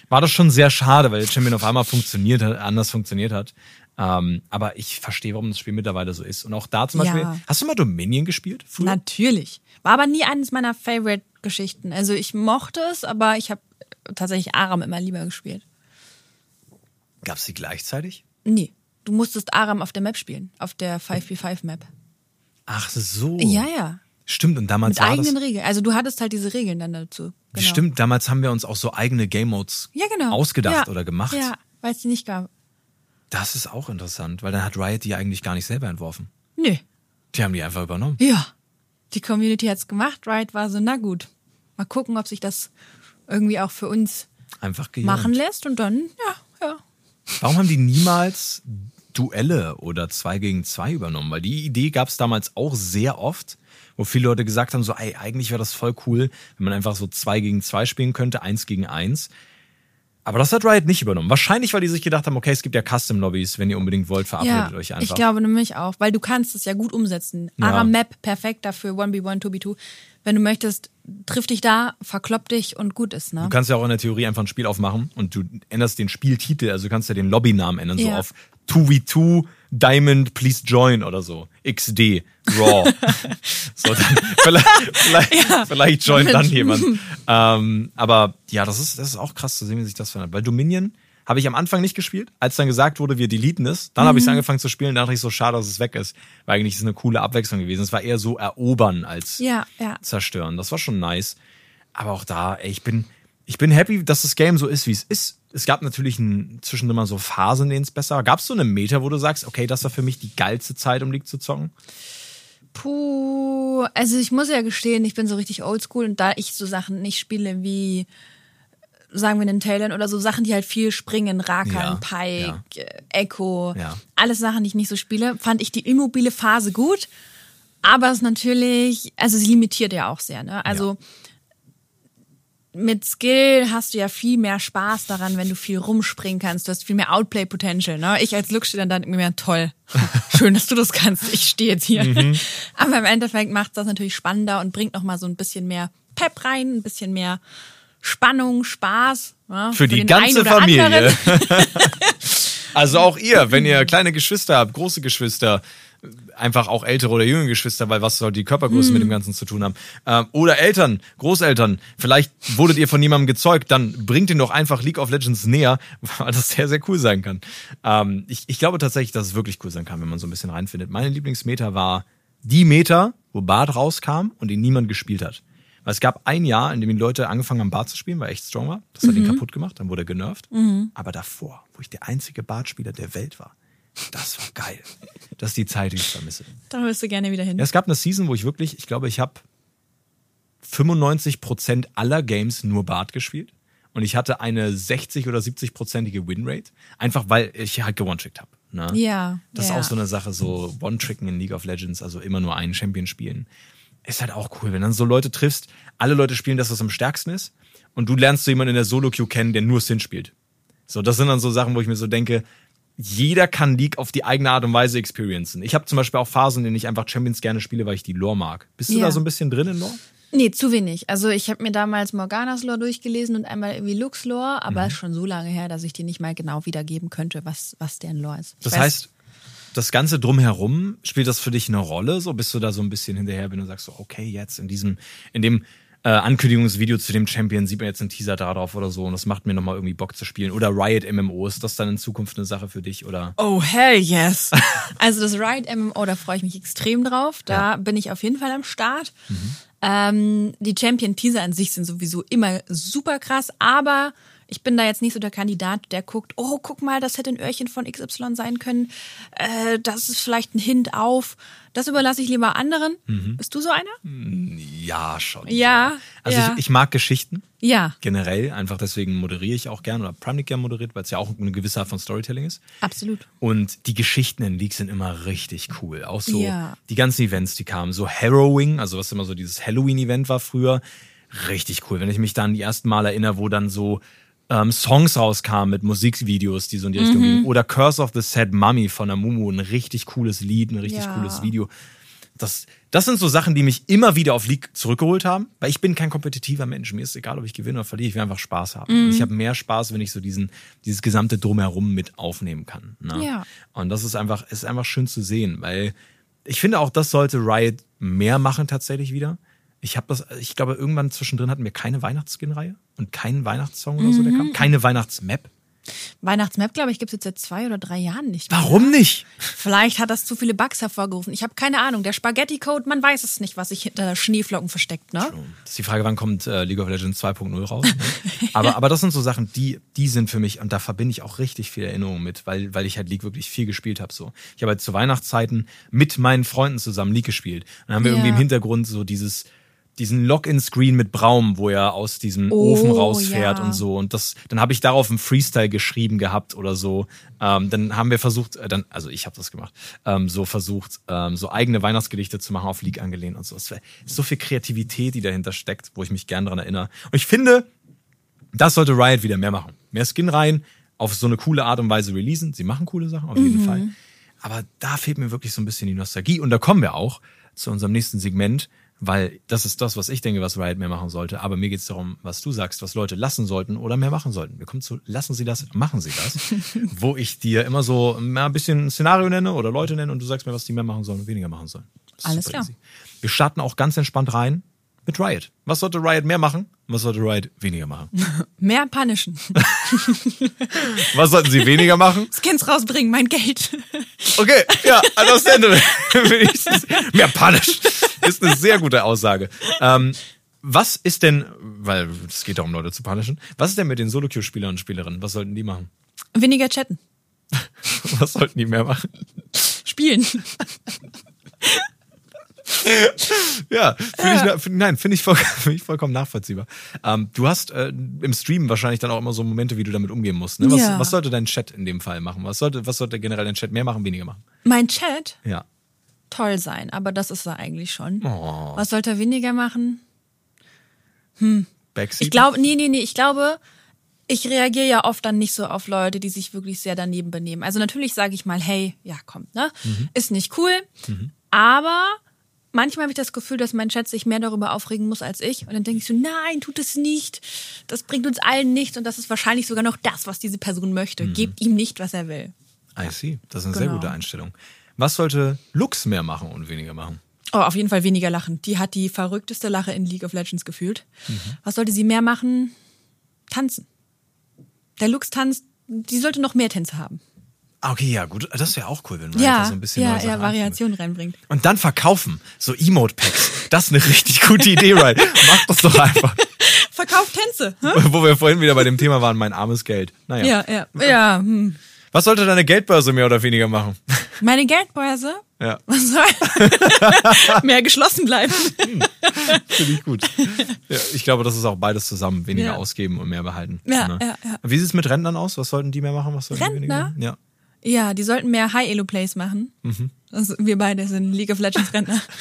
S1: war das schon sehr schade, weil der Champion auf einmal funktioniert hat, anders funktioniert hat. Ähm, aber ich verstehe, warum das Spiel mittlerweile so ist. Und auch da zum
S2: Ja.
S1: Beispiel, hast du mal Dominion gespielt? Früher?
S2: Natürlich. War aber nie eines meiner Favorite-Geschichten. Also ich mochte es, aber ich habe tatsächlich Aram immer lieber gespielt.
S1: Gab's die gleichzeitig?
S2: Nee. Du musstest Aram auf der Map spielen, auf der 5v5-Map.
S1: Ach so.
S2: Ja, ja.
S1: Stimmt, und damals
S2: Mit
S1: war
S2: eigenen
S1: das.
S2: Regeln. Also du hattest halt diese Regeln dann dazu. Genau.
S1: Stimmt, damals haben wir uns auch so eigene Game Modes
S2: Ja, genau.
S1: ausgedacht
S2: ja.
S1: oder gemacht.
S2: Ja, weil es die nicht gab.
S1: Das ist auch interessant, weil dann hat Riot die eigentlich gar nicht selber entworfen.
S2: Nö.
S1: Die haben die einfach übernommen.
S2: Ja. Die Community hat's gemacht. Riot war so, na gut. Mal gucken, ob sich das irgendwie auch für uns
S1: Einfach
S2: machen lässt. Und dann, ja, ja.
S1: Warum haben die niemals Duelle oder zwei gegen zwei übernommen? Weil die Idee gab es damals auch sehr oft, wo viele Leute gesagt haben, so, ey, eigentlich wäre das voll cool, wenn man einfach so zwei gegen zwei spielen könnte, eins gegen eins. Aber das hat Riot nicht übernommen. Wahrscheinlich, weil die sich gedacht haben, okay, es gibt ja Custom-Lobbys, wenn ihr unbedingt wollt, verabredet
S2: Ja,
S1: euch einfach.
S2: ich glaube nämlich auch, weil du kannst es ja gut umsetzen.
S1: Ja.
S2: Aram Map perfekt dafür, 1v1, 2v2. Wenn du möchtest, triff dich da, verklopp dich und gut ist, ne?
S1: Du kannst ja auch in der Theorie einfach ein Spiel aufmachen und du änderst den Spieltitel, also du kannst ja den Lobbynamen ändern, so
S2: Ja.
S1: auf 2v2 Diamond Please Join oder so. XD, Raw. so, dann, vielleicht, vielleicht, vielleicht joint dann jemand. Ähm, aber ja, das ist, das ist auch krass zu sehen, wie sich das verändert. Weil Dominion habe ich am Anfang nicht gespielt. Als dann gesagt wurde, wir deleten es, dann habe ich es angefangen zu spielen, dann dachte ich so, schade, dass es weg ist. Weil eigentlich ist es eine coole Abwechslung gewesen. Es war eher so erobern als
S2: Ja, ja.
S1: zerstören. Das war schon nice. Aber auch da, ey, ich bin, ich bin happy, dass das Game so ist, wie es ist. Es gab natürlich ein, zwischendurch mal so Phasen, in denen es besser war. Gab es so eine Meta, wo du sagst, okay, das war für mich die geilste Zeit, um League zu zocken?
S2: Puh, also ich muss ja gestehen, ich bin so richtig oldschool und da ich so Sachen nicht spiele wie, sagen wir den Talon oder so Sachen, die halt viel springen, Rakan,
S1: Ja,
S2: Pike, äh, Echo,
S1: Ja.
S2: alles Sachen, die ich nicht so spiele, fand ich die immobile Phase gut. Aber es ist natürlich, also sie limitiert ja auch sehr, ne? Also mit Skill hast du ja viel mehr Spaß daran, wenn du viel rumspringen kannst. Du hast viel mehr Outplay-Potential. Ne? Ich als Look stehe dann mir, toll, schön, dass du das kannst. Ich stehe jetzt hier.
S1: Mhm.
S2: Aber im Endeffekt macht das natürlich spannender und bringt noch mal so ein bisschen mehr Pep rein, ein bisschen mehr Spannung, Spaß. Ja,
S1: Für, die
S2: den
S1: ganze Familie. also auch ihr, wenn ihr kleine Geschwister habt, große Geschwister, einfach auch ältere oder jüngere Geschwister, weil was soll die Körpergröße mit dem Ganzen zu tun haben? Ähm, oder Eltern, Großeltern, vielleicht wurdet ihr von jemandem gezeugt, dann bringt ihn doch einfach League of Legends näher, weil das sehr, sehr cool sein kann. Ähm, ich, ich glaube tatsächlich, dass es wirklich cool sein kann, wenn man so ein bisschen reinfindet. Meine Lieblingsmeta war die Meta, wo Bart rauskam und ihn niemand gespielt hat. Weil es gab ein Jahr, in dem die Leute angefangen haben, Bart zu spielen, weil er echt strong war. Das hat ihn kaputt gemacht, dann wurde er genervt. Aber davor, wo ich der einzige Bartspieler der Welt war, das war geil. Das ist die Zeit, die ich vermisse.
S2: Da wirst du gerne wieder hin.
S1: Ja, es gab eine Season, wo ich wirklich, ich glaube, ich habe 95% aller Games nur Bart gespielt. Und ich hatte eine 60 oder 70-prozentige Winrate. Einfach weil ich halt gewonnen-trickt habe. Ne?
S2: Ja,
S1: Das
S2: ja.
S1: ist auch so eine Sache, so One-Tricken in League of Legends, also immer nur einen Champion spielen. Ist halt auch cool, wenn dann so Leute triffst, alle Leute spielen das, was am stärksten ist. Und du lernst so jemanden in der Solo-Queue kennen, der nur Sin spielt. So, das sind dann so Sachen, wo ich mir so denke, jeder kann League auf die eigene Art und Weise experiencen. Ich habe zum Beispiel auch Phasen, in denen ich einfach Champions gerne spiele, weil ich die Lore mag. Bist du da so ein bisschen drin in Lore?
S2: Nee, zu wenig. Also ich habe mir damals Morganas Lore durchgelesen und einmal irgendwie Lux Lore, aber
S1: Mhm.
S2: schon so lange her, dass ich dir nicht mal genau wiedergeben könnte, was, was deren Lore ist. Ich
S1: Das
S2: weiß-
S1: heißt, das Ganze drumherum, spielt das für dich eine Rolle? So bist du da so ein bisschen hinterher, wenn du sagst, so, okay, jetzt in diesem, in dem äh, Ankündigungsvideo zu dem Champion sieht man jetzt einen Teaser darauf oder so und das macht mir nochmal irgendwie Bock zu spielen. Oder Riot MMO, ist das dann in Zukunft eine Sache für dich? Oder?
S2: Oh, hell yes. also das Riot MMO, da freue ich mich extrem drauf. Da ja. bin ich auf jeden Fall am Start. Mhm. Ähm, die Champion-Teaser an sich sind sowieso immer super krass, aber ich bin da jetzt nicht so der Kandidat, der guckt, oh, guck mal, das hätte ein Öhrchen von XY sein können. Äh, das ist vielleicht ein Hint auf. Das überlasse ich lieber anderen. Mhm. Bist du so einer?
S1: Ja, schon.
S2: Ja.
S1: Also
S2: ja.
S1: Ich, ich, mag Geschichten.
S2: Ja.
S1: Generell. Einfach deswegen moderiere ich auch gern oder Primenic gern moderiert, weil es ja auch eine gewisse Art von Storytelling ist.
S2: Absolut.
S1: Und die Geschichten in League sind immer richtig cool. Auch so
S2: ja.
S1: die ganzen Events, die kamen. So Harrowing, also was immer so dieses Halloween-Event war früher. Richtig cool. Wenn ich mich da an die ersten Mal erinnere, wo dann so ähm, Songs rauskamen mit Musikvideos, die so in die Richtung mhm. gingen. Oder Curse of the Sad Mummy von Amumu, ein richtig cooles Lied, ein richtig ja. cooles Video. Das, das sind so Sachen, die mich immer wieder auf League zurückgeholt haben, weil ich bin kein kompetitiver Mensch. Mir ist egal, ob ich gewinne oder verliere, ich will einfach Spaß haben. Mhm. Und ich habe mehr Spaß, wenn ich so diesen, dieses gesamte Drumherum mit aufnehmen kann. Ne?
S2: Ja.
S1: Und das ist einfach, ist einfach schön zu sehen, weil ich finde auch, das sollte Riot mehr machen tatsächlich wieder. Ich habe das, ich glaube, irgendwann zwischendrin hatten wir keine Weihnachtsskin-Reihe und keinen Weihnachtssong oder so, der kam. Mhm. Keine Weihnachtsmap.
S2: Weihnachtsmap, glaube ich, gibt es jetzt seit zwei oder drei Jahren nicht mehr.
S1: Warum nicht?
S2: Vielleicht hat das zu viele Bugs hervorgerufen. Ich habe keine Ahnung. Der Spaghetti-Code, man weiß es nicht, was sich hinter Schneeflocken versteckt, ne?
S1: Das ist die Frage, wann kommt äh, League of Legends 2.0 raus? Ne? aber, aber das sind so Sachen, die, die sind für mich, und da verbinde ich auch richtig viel Erinnerungen mit, weil, weil ich halt League wirklich viel gespielt habe. So. Ich habe halt zu Weihnachtszeiten mit meinen Freunden zusammen League gespielt. Und dann haben wir ja. irgendwie im Hintergrund so dieses diesen Login-Screen mit Braum, wo er aus diesem oh, Ofen rausfährt ja. und so. Und das, dann habe ich darauf einen Freestyle geschrieben gehabt oder so. Ähm, dann haben wir versucht, äh, dann, also ich habe das gemacht, ähm, so versucht, ähm, so eigene Weihnachtsgedichte zu machen auf League angelehnt und so. Es ist so viel Kreativität, die dahinter steckt, wo ich mich gern dran erinnere. Und ich finde, das sollte Riot wieder mehr machen. Mehr Skin rein, auf so eine coole Art und Weise releasen. Sie machen coole Sachen, auf jeden mhm. Fall. Aber da fehlt mir wirklich so ein bisschen die Nostalgie. Und da kommen wir auch zu unserem nächsten Segment weil das ist das, was ich denke, was Riot mehr machen sollte. Aber mir geht es darum, was du sagst, was Leute lassen sollten oder mehr machen sollten. Wir kommen zu lassen sie das, machen sie das. wo ich dir immer so ein bisschen ein Szenario nenne oder Leute nenne und du sagst mir, was die mehr machen sollen und weniger machen sollen.
S2: Alles klar.
S1: Easy. Wir starten auch ganz entspannt rein mit Riot. Was sollte Riot mehr machen? Was sollte Riot weniger machen?
S2: mehr punishen.
S1: was sollten sie weniger machen?
S2: Skins rausbringen, mein Geld.
S1: okay, ja, understandable. mehr punishen ist eine sehr gute Aussage. Ähm, was ist denn, weil es geht darum, Leute zu punishen, was ist denn mit den Solo-Queue-Spielern und Spielerinnen? Was sollten die machen?
S2: Weniger chatten.
S1: was sollten die mehr machen?
S2: Spielen.
S1: Ja, finde ich, nein, finde ich, voll, find ich vollkommen nachvollziehbar. Ähm, du hast äh, im Stream wahrscheinlich dann auch immer so Momente, wie du damit umgehen musst. Ne? Was, ja. was sollte dein Chat in dem Fall machen? Was sollte, was sollte generell dein Chat mehr machen, weniger machen?
S2: Mein Chat?
S1: Ja
S2: toll sein, aber das ist er eigentlich schon. Oh. Was sollte er weniger machen? Hm.
S1: Backseat?
S2: Ich glaube, nee, nee, nee, ich glaube, ich reagiere ja oft dann nicht so auf Leute, die sich wirklich sehr daneben benehmen. Also natürlich sage ich mal, hey, ja, komm, ne? Mhm. Ist nicht cool, mhm. aber manchmal habe ich das Gefühl, dass mein Chat sich mehr darüber aufregen muss als ich. Und dann denke ich so, nein, tut es nicht. Das bringt uns allen nichts und das ist wahrscheinlich sogar noch das, was diese Person möchte. Mhm. Gebt ihm nicht, was er will.
S1: I see. Das ist eine genau. sehr gute Einstellung. Was sollte Lux mehr machen und weniger machen?
S2: Oh, auf jeden Fall weniger lachen. Die hat die verrückteste Lache in League of Legends gefühlt. Mhm. Was sollte sie mehr machen? Tanzen. Der Lux tanzt, die sollte noch mehr Tänze haben.
S1: Ah, okay, ja, gut. Das wäre auch cool, wenn man
S2: ja,
S1: so ein bisschen
S2: ja, ja, Variation reinbringt.
S1: Und dann verkaufen. So Emote-Packs. Das ist eine richtig gute Idee, right? Mach das doch einfach.
S2: Verkauft Tänze.
S1: Hm? Wo wir vorhin wieder bei dem Thema waren, mein armes Geld. Naja.
S2: Ja, ja. ja hm.
S1: Was sollte deine Geldbörse mehr oder weniger machen?
S2: Meine Geldbörse?
S1: Ja.
S2: Was soll? mehr geschlossen bleiben. Hm,
S1: Finde ich gut. Ja, ich glaube, das ist auch beides zusammen. Weniger ja. ausgeben und mehr behalten.
S2: Ja, ne? ja, ja.
S1: Wie sieht es mit Rentnern aus? Was sollten die mehr machen? Was sollten
S2: Rentner?
S1: Die ja.
S2: Ja, die sollten mehr High-Elo-Plays machen. Mhm. Also wir beide sind League of Legends Rentner.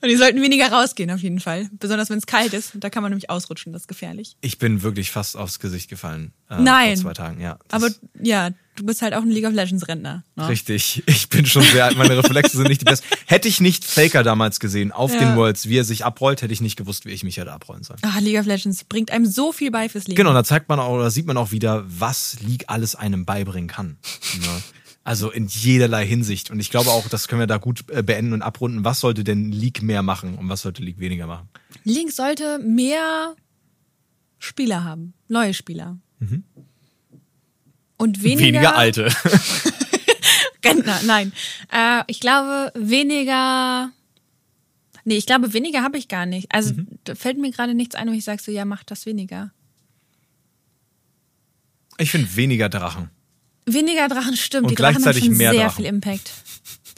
S2: Und die sollten weniger rausgehen, auf jeden Fall. Besonders wenn es kalt ist. Da kann man nämlich ausrutschen, das ist gefährlich.
S1: Ich bin wirklich fast aufs Gesicht gefallen.
S2: Äh, Nein.
S1: Vor zwei Tagen, ja.
S2: Aber ja, du bist halt auch ein League of Legends Rentner.
S1: Ne? Richtig. Ich bin schon sehr alt. Meine Reflexe sind nicht die besten. Hätte ich nicht Faker damals gesehen auf ja. den Worlds, wie er sich abrollt, hätte ich nicht gewusst, wie ich mich hätte abrollen sollen.
S2: Ah, League of Legends bringt einem so viel bei fürs Leben.
S1: Genau, da zeigt man auch, oder sieht man auch wieder, was League alles einem beibringen kann. Ne? Also in jederlei Hinsicht. Und ich glaube auch, das können wir da gut äh, beenden und abrunden. Was sollte denn League mehr machen und was sollte League weniger machen?
S2: League sollte mehr Spieler haben, neue Spieler. Mhm. Und weniger,
S1: weniger alte.
S2: Rentner, nein. Äh, ich glaube, weniger. Nee, ich glaube, weniger habe ich gar nicht. Also mhm. da fällt mir gerade nichts ein, wo ich sage so, ja, mach das weniger.
S1: Ich finde weniger Drachen.
S2: Weniger Drachen stimmt.
S1: Und
S2: die
S1: Drachen
S2: haben schon sehr
S1: Drachen.
S2: viel Impact.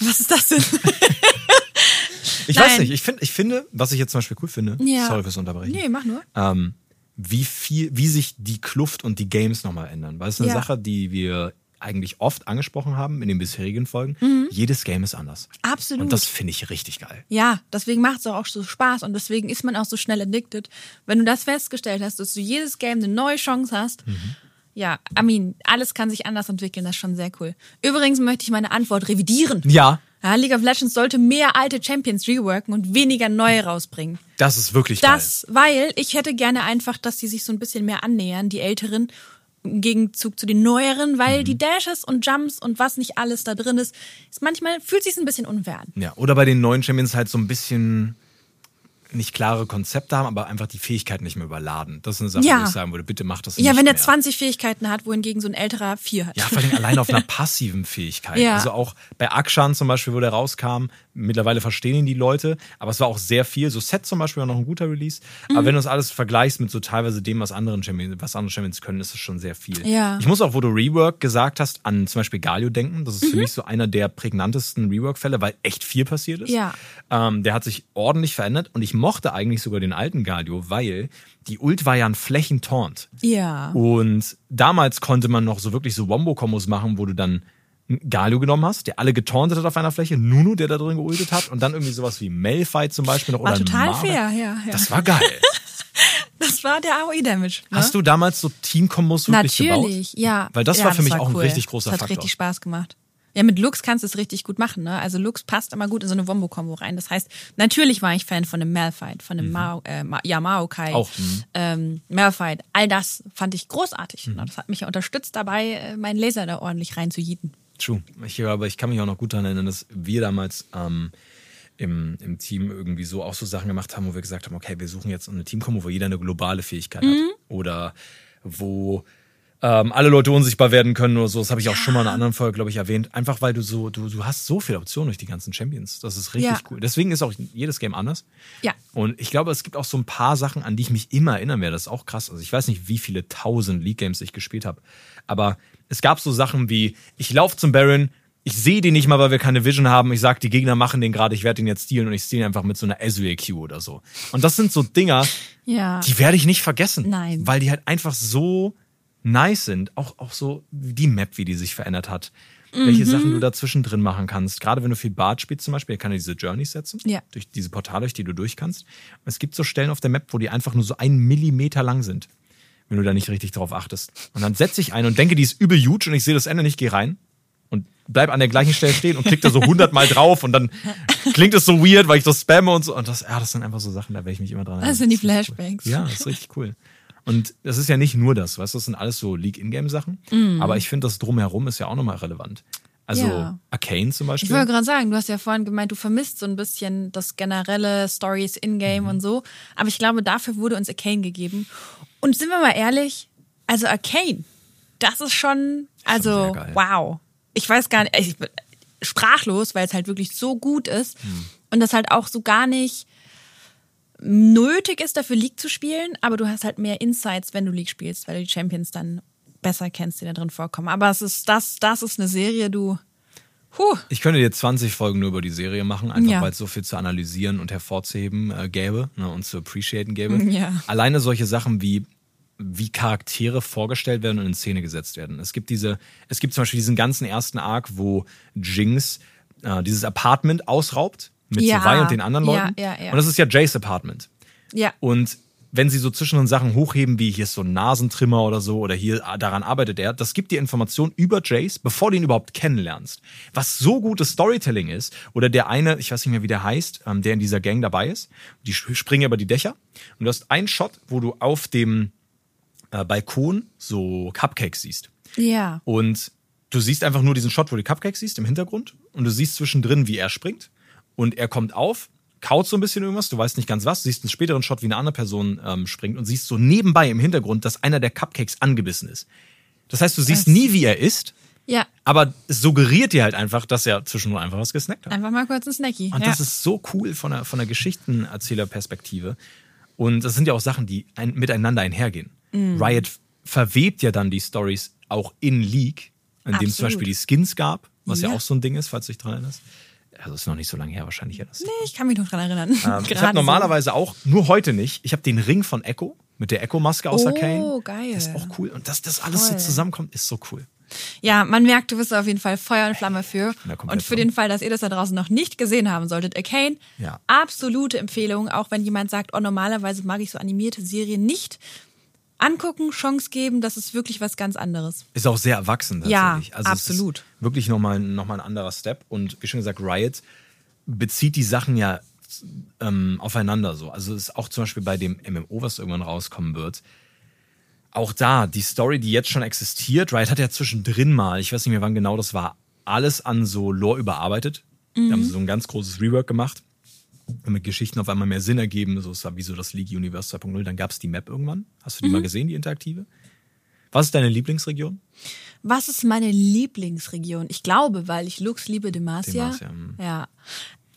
S2: Was ist das denn?
S1: ich Nein. weiß nicht. Ich finde, ich finde, was ich jetzt zum Beispiel cool finde,
S2: ja.
S1: sorry fürs Unterbrechen.
S2: Nee, mach nur.
S1: Ähm, wie viel, wie sich die Kluft und die Games nochmal ändern. Weil es ist eine ja. Sache, die wir eigentlich oft angesprochen haben in den bisherigen Folgen. Mhm. Jedes Game ist anders.
S2: Absolut.
S1: Und das finde ich richtig geil.
S2: Ja, deswegen macht es auch so Spaß und deswegen ist man auch so schnell addicted. Wenn du das festgestellt hast, dass du jedes Game eine neue Chance hast, mhm ja, I mean, alles kann sich anders entwickeln, das ist schon sehr cool. Übrigens möchte ich meine Antwort revidieren.
S1: Ja.
S2: ja League of Legends sollte mehr alte Champions reworken und weniger neue rausbringen.
S1: Das ist wirklich
S2: das,
S1: geil.
S2: weil ich hätte gerne einfach, dass die sich so ein bisschen mehr annähern, die Älteren, im Gegenzug zu den Neueren, weil mhm. die Dashes und Jumps und was nicht alles da drin ist, ist manchmal fühlt sich ein bisschen unfair an.
S1: Ja, oder bei den neuen Champions halt so ein bisschen nicht klare Konzepte haben, aber einfach die Fähigkeiten nicht mehr überladen. Das ist eine Sache, ja. wo ich sagen würde, bitte mach das
S2: Ja,
S1: nicht
S2: wenn er
S1: mehr.
S2: 20 Fähigkeiten hat, wohingegen so ein älterer vier hat.
S1: Ja, vor allem allein auf einer passiven Fähigkeit.
S2: Ja.
S1: Also auch bei Akshan zum Beispiel, wo der rauskam, mittlerweile verstehen ihn die Leute, aber es war auch sehr viel. So Set zum Beispiel war noch ein guter Release. Mhm. Aber wenn du das alles vergleichst mit so teilweise dem, was anderen Champions, was andere Champions können, ist es schon sehr viel.
S2: Ja.
S1: Ich muss auch, wo du Rework gesagt hast, an zum Beispiel Galio denken. Das ist mhm. für mich so einer der prägnantesten Rework-Fälle, weil echt viel passiert ist.
S2: Ja.
S1: Ähm, der hat sich ordentlich verändert und ich mochte eigentlich sogar den alten Galio, weil die Ult war ja ein Flächentaunt.
S2: Ja.
S1: Und damals konnte man noch so wirklich so Wombo-Kombos machen, wo du dann Galio genommen hast, der alle getauntet hat auf einer Fläche, Nunu, der da drin geultet hat und dann irgendwie sowas wie Malphite zum Beispiel noch
S2: war
S1: oder
S2: total
S1: Marvel.
S2: fair, ja, ja.
S1: Das war geil.
S2: das war der AOE-Damage. Ne?
S1: Hast du damals so Team-Kombos wirklich
S2: Natürlich,
S1: gebaut?
S2: Natürlich, ja.
S1: Weil das
S2: ja,
S1: war für
S2: das
S1: mich
S2: war
S1: auch
S2: cool.
S1: ein richtig großer
S2: das hat
S1: Faktor.
S2: richtig Spaß gemacht. Ja, mit Lux kannst du es richtig gut machen, ne? Also Lux passt immer gut in so eine Wombo-Kombo rein. Das heißt, natürlich war ich Fan von dem Malphite, von dem mhm. Mao, äh, Ma ja, Maokai.
S1: Auch. Mhm.
S2: Ähm, Malphite. All das fand ich großartig. Mhm. Das hat mich ja unterstützt dabei, äh, meinen Laser da ordentlich reinzujieten.
S1: True. Ich glaube, ich kann mich auch noch gut daran erinnern, dass wir damals ähm, im, im Team irgendwie so auch so Sachen gemacht haben, wo wir gesagt haben, okay, wir suchen jetzt eine Teamkombo, wo jeder eine globale Fähigkeit
S2: Mhm.
S1: hat. Oder wo ähm, alle Leute unsichtbar werden können oder so. Das habe ich auch schon mal in einer anderen Folge, glaube ich, erwähnt. Einfach weil du so, du, du hast so viele Optionen durch die ganzen Champions. Das ist richtig
S2: Ja.
S1: cool. Deswegen ist auch jedes Game anders.
S2: Ja.
S1: Und ich glaube, es gibt auch so ein paar Sachen, an die ich mich immer erinnern werde. Das ist auch krass. Also ich weiß nicht, wie viele tausend League Games ich gespielt habe. Aber es gab so Sachen wie, ich laufe zum Baron, ich sehe den nicht mal, weil wir keine Vision haben. Ich sag, die Gegner machen den gerade, ich werde den jetzt stealen und ich stehle ihn einfach mit so einer Ezreal Q oder so. Und das sind so Dinger,
S2: Ja.
S1: die werde ich nicht vergessen.
S2: Nein.
S1: Weil die halt einfach so nice sind. Auch, auch so die Map, wie die sich verändert hat. Welche
S2: Mhm.
S1: Sachen du dazwischen drin machen kannst. Gerade wenn du viel Bart spielst zum Beispiel, kann er diese Journeys setzen.
S2: Ja.
S1: Durch diese Portale, durch die du durch kannst. Und es gibt so Stellen auf der Map, wo die einfach nur so einen Millimeter lang sind. Wenn du da nicht richtig drauf achtest. Und dann setze ich ein und denke, die ist übel huge und ich sehe das Ende nicht, geh rein. Und bleib an der gleichen Stelle stehen und klick da so hundertmal drauf und dann klingt es so weird, weil ich das spamme und so. Und das, ja, das sind einfach so Sachen, da werde ich mich immer dran
S2: Das sind die
S1: erinnern.
S2: Flashbacks.
S1: Cool. Ja, das ist richtig cool. Und das ist ja nicht nur das, weißt du, das sind alles so League-In-Game-Sachen. Aber ich finde, das Drumherum ist ja auch nochmal relevant. Also
S2: Ja.
S1: Arcane zum
S2: Ich
S1: Beispiel.
S2: wollte gerade sagen, du hast ja vorhin gemeint, du vermisst so ein bisschen das generelle Stories in-game
S1: Mhm.
S2: und so. Aber ich glaube, dafür wurde uns Arcane gegeben. Und sind wir mal ehrlich, also Arcane, das ist schon, also
S1: geil.
S2: wow. Ich weiß gar nicht, ich bin sprachlos, weil es halt wirklich so gut ist.
S1: Mhm.
S2: Und das halt auch so gar nicht nötig ist, dafür League zu spielen, aber du hast halt mehr Insights, wenn du League spielst, weil du die Champions dann besser kennst, die da drin vorkommen. Aber es ist das, das ist eine Serie, du. Huh.
S1: Ich könnte dir 20 Folgen nur über die Serie machen, einfach
S2: Ja.
S1: weil es so viel zu analysieren und hervorzuheben äh, gäbe ne, und zu appreciaten gäbe.
S2: Ja.
S1: Alleine solche Sachen wie wie Charaktere vorgestellt werden und in Szene gesetzt werden. Es gibt diese, es gibt zum Beispiel diesen ganzen ersten Arc, wo Jinx äh, dieses Apartment ausraubt mit
S2: Ja.
S1: Sowei und den anderen
S2: Ja,
S1: Leuten.
S2: ja, ja.
S1: Und das ist ja Jays Apartment.
S2: Ja.
S1: Und wenn sie so zwischendrin Sachen hochheben, wie hier ist so ein Nasentrimmer oder so, oder hier ah, daran arbeitet er, das gibt dir Informationen über Jace, bevor du ihn überhaupt kennenlernst. Was so gutes Storytelling ist, oder der eine, ich weiß nicht mehr, wie der heißt, ähm, der in dieser Gang dabei ist, die sp- springen über die Dächer und du hast einen Shot, wo du auf dem äh, Balkon so Cupcakes siehst.
S2: Ja.
S1: Und du siehst einfach nur diesen Shot, wo du die Cupcakes siehst im Hintergrund und du siehst zwischendrin, wie er springt und er kommt auf, kaut so ein bisschen irgendwas, du weißt nicht ganz was, siehst einen späteren Shot, wie eine andere Person ähm, springt und siehst so nebenbei im Hintergrund, dass einer der Cupcakes angebissen ist. Das heißt, du siehst
S2: Das-
S1: nie, wie er isst,
S2: Ja.
S1: aber es suggeriert dir halt einfach, dass er zwischendurch einfach was gesnackt hat.
S2: Einfach mal kurz ein Snacky.
S1: Und
S2: ja.
S1: das ist so cool von der, von der Geschichtenerzählerperspektive. Und das sind ja auch Sachen, die ein, miteinander einhergehen.
S2: Mhm.
S1: Riot verwebt ja dann die Stories auch in League, in dem es zum. Beispiel die Skins gab, was ja,
S2: Ja.
S1: auch so ein Ding ist, falls du dich dran erinnerst. Also ist noch nicht so lange her wahrscheinlich. Ja, das.
S2: nee, ich kann mich noch dran erinnern.
S1: Ähm, ich habe normalerweise auch, nur heute nicht, ich habe den Ring von Echo mit der Echo-Maske aus
S2: Oh,
S1: Arcane.
S2: geil.
S1: Das ist auch cool. Und dass das alles
S2: Voll.
S1: so zusammenkommt, ist so cool.
S2: Ja, man merkt, du bist auf jeden Fall Feuer und Flamme für. Und für den Fall, dass ihr das da draußen noch nicht gesehen haben solltet, Arcane,
S1: Ja.
S2: absolute Empfehlung, auch wenn jemand sagt, oh, normalerweise mag ich so animierte Serien nicht. Angucken, Chance geben, das ist wirklich was ganz anderes.
S1: Ist auch sehr erwachsen
S2: Ja,
S1: tatsächlich. also
S2: absolut.
S1: Es wirklich nochmal noch mal ein anderer Step. Und wie schon gesagt, Riot bezieht die Sachen ja ähm, aufeinander so. Also es ist auch zum Beispiel bei dem MMO, was irgendwann rauskommen wird. Auch da, die Story, die jetzt schon existiert, Riot hat ja zwischendrin mal, ich weiß nicht mehr wann genau das war, alles an so Lore überarbeitet. Die haben so ein ganz großes Rework gemacht, damit Geschichten auf einmal mehr Sinn ergeben. So ist ja wie so das League Universe 2.0. Dann gab es die Map irgendwann. Hast du die mal gesehen, die interaktive? Was ist deine Lieblingsregion?
S2: Was ist meine Lieblingsregion? Ich glaube, weil ich Lux liebe, Demacia.
S1: Demacia, hm.
S2: Ja.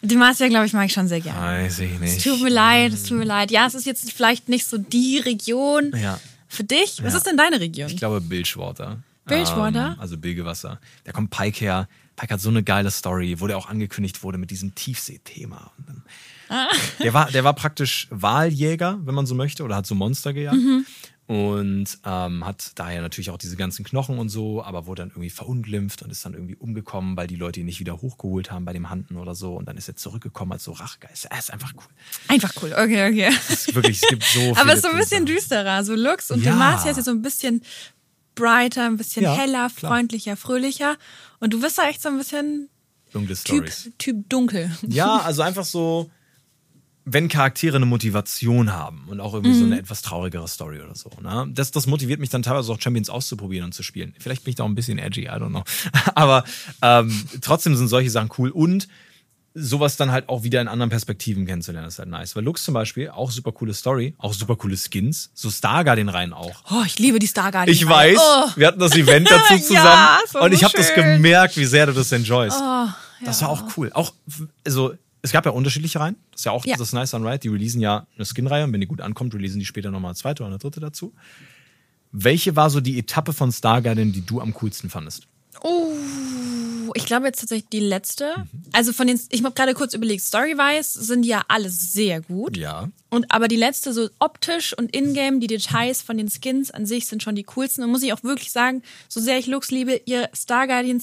S2: Demacia, glaube ich, mag ich schon sehr gerne.
S1: Weiß ich
S2: Es
S1: nicht.
S2: tut mir leid, es tut mir leid. Ja, es ist jetzt vielleicht nicht so die Region
S1: Ja.
S2: für dich. Was
S1: Ja.
S2: ist denn deine Region?
S1: Ich glaube Bilgewater.
S2: Bilgewater?
S1: Ähm, also Bilgewasser. Da kommt Pike her. Pike hat so eine geile Story, wo der auch angekündigt wurde mit diesem Tiefseethema.
S2: Ah.
S1: Der war, der war praktisch Wahljäger, wenn man so möchte, oder hat so Monster gejagt.
S2: Mhm.
S1: Und ähm, hat daher natürlich auch diese ganzen Knochen und so, aber wurde dann irgendwie verunglimpft und ist dann irgendwie umgekommen, weil die Leute ihn nicht wieder hochgeholt haben bei dem Handen oder so. Und dann ist er zurückgekommen als so Rachgeist. Er ist einfach cool.
S2: Einfach cool, okay, okay.
S1: Es ist wirklich, es gibt so
S2: Aber es ist so ein bisschen düsterer. So Lux und
S1: Ja.
S2: Demacia ist jetzt so ein bisschen brighter, ein bisschen
S1: Ja,
S2: heller,
S1: klar.
S2: freundlicher, fröhlicher. Und du bist da echt so ein bisschen
S1: Dunkle
S2: Typ, typ dunkel.
S1: Ja, also einfach so, wenn Charaktere eine Motivation haben und auch irgendwie so
S2: Mhm.
S1: eine etwas traurigere Story oder so. Ne? Das, das motiviert mich dann teilweise auch Champions auszuprobieren und zu spielen. Vielleicht bin ich da auch ein bisschen edgy, I don't know. Aber ähm, trotzdem sind solche Sachen cool und sowas dann halt auch wieder in anderen Perspektiven kennenzulernen, ist halt nice. Weil Lux zum Beispiel, auch super coole Story, auch super coole Skins, so Stargarden rein auch.
S2: Oh, ich liebe die Star Guardian.
S1: Ich weiß,
S2: Oh,
S1: wir hatten das Event dazu
S2: Ja,
S1: zusammen
S2: war
S1: und ich
S2: so
S1: habe das.
S2: Oh,
S1: gemerkt, wie sehr du das enjoyst.
S2: ja.
S1: Das war auch cool. Auch, also, es gab ja unterschiedliche Reihen. Das ist ja auch
S2: Ja.
S1: das Nice on Riot. Die releasen ja eine Skin-Reihe und wenn die gut ankommt, releasen die später nochmal eine zweite oder eine dritte dazu. Welche war so die Etappe von Stargarden, die du am coolsten fandest?
S2: Oh, ich glaube jetzt tatsächlich die letzte.
S1: Mhm.
S2: Also von den, ich habe gerade kurz überlegt, Story-wise sind ja alle sehr gut.
S1: Ja.
S2: Und aber die letzte, so optisch und in-game, die Details von den Skins an sich sind schon die coolsten. Und muss ich auch wirklich sagen, so sehr ich Lux liebe, ihr Star Guardian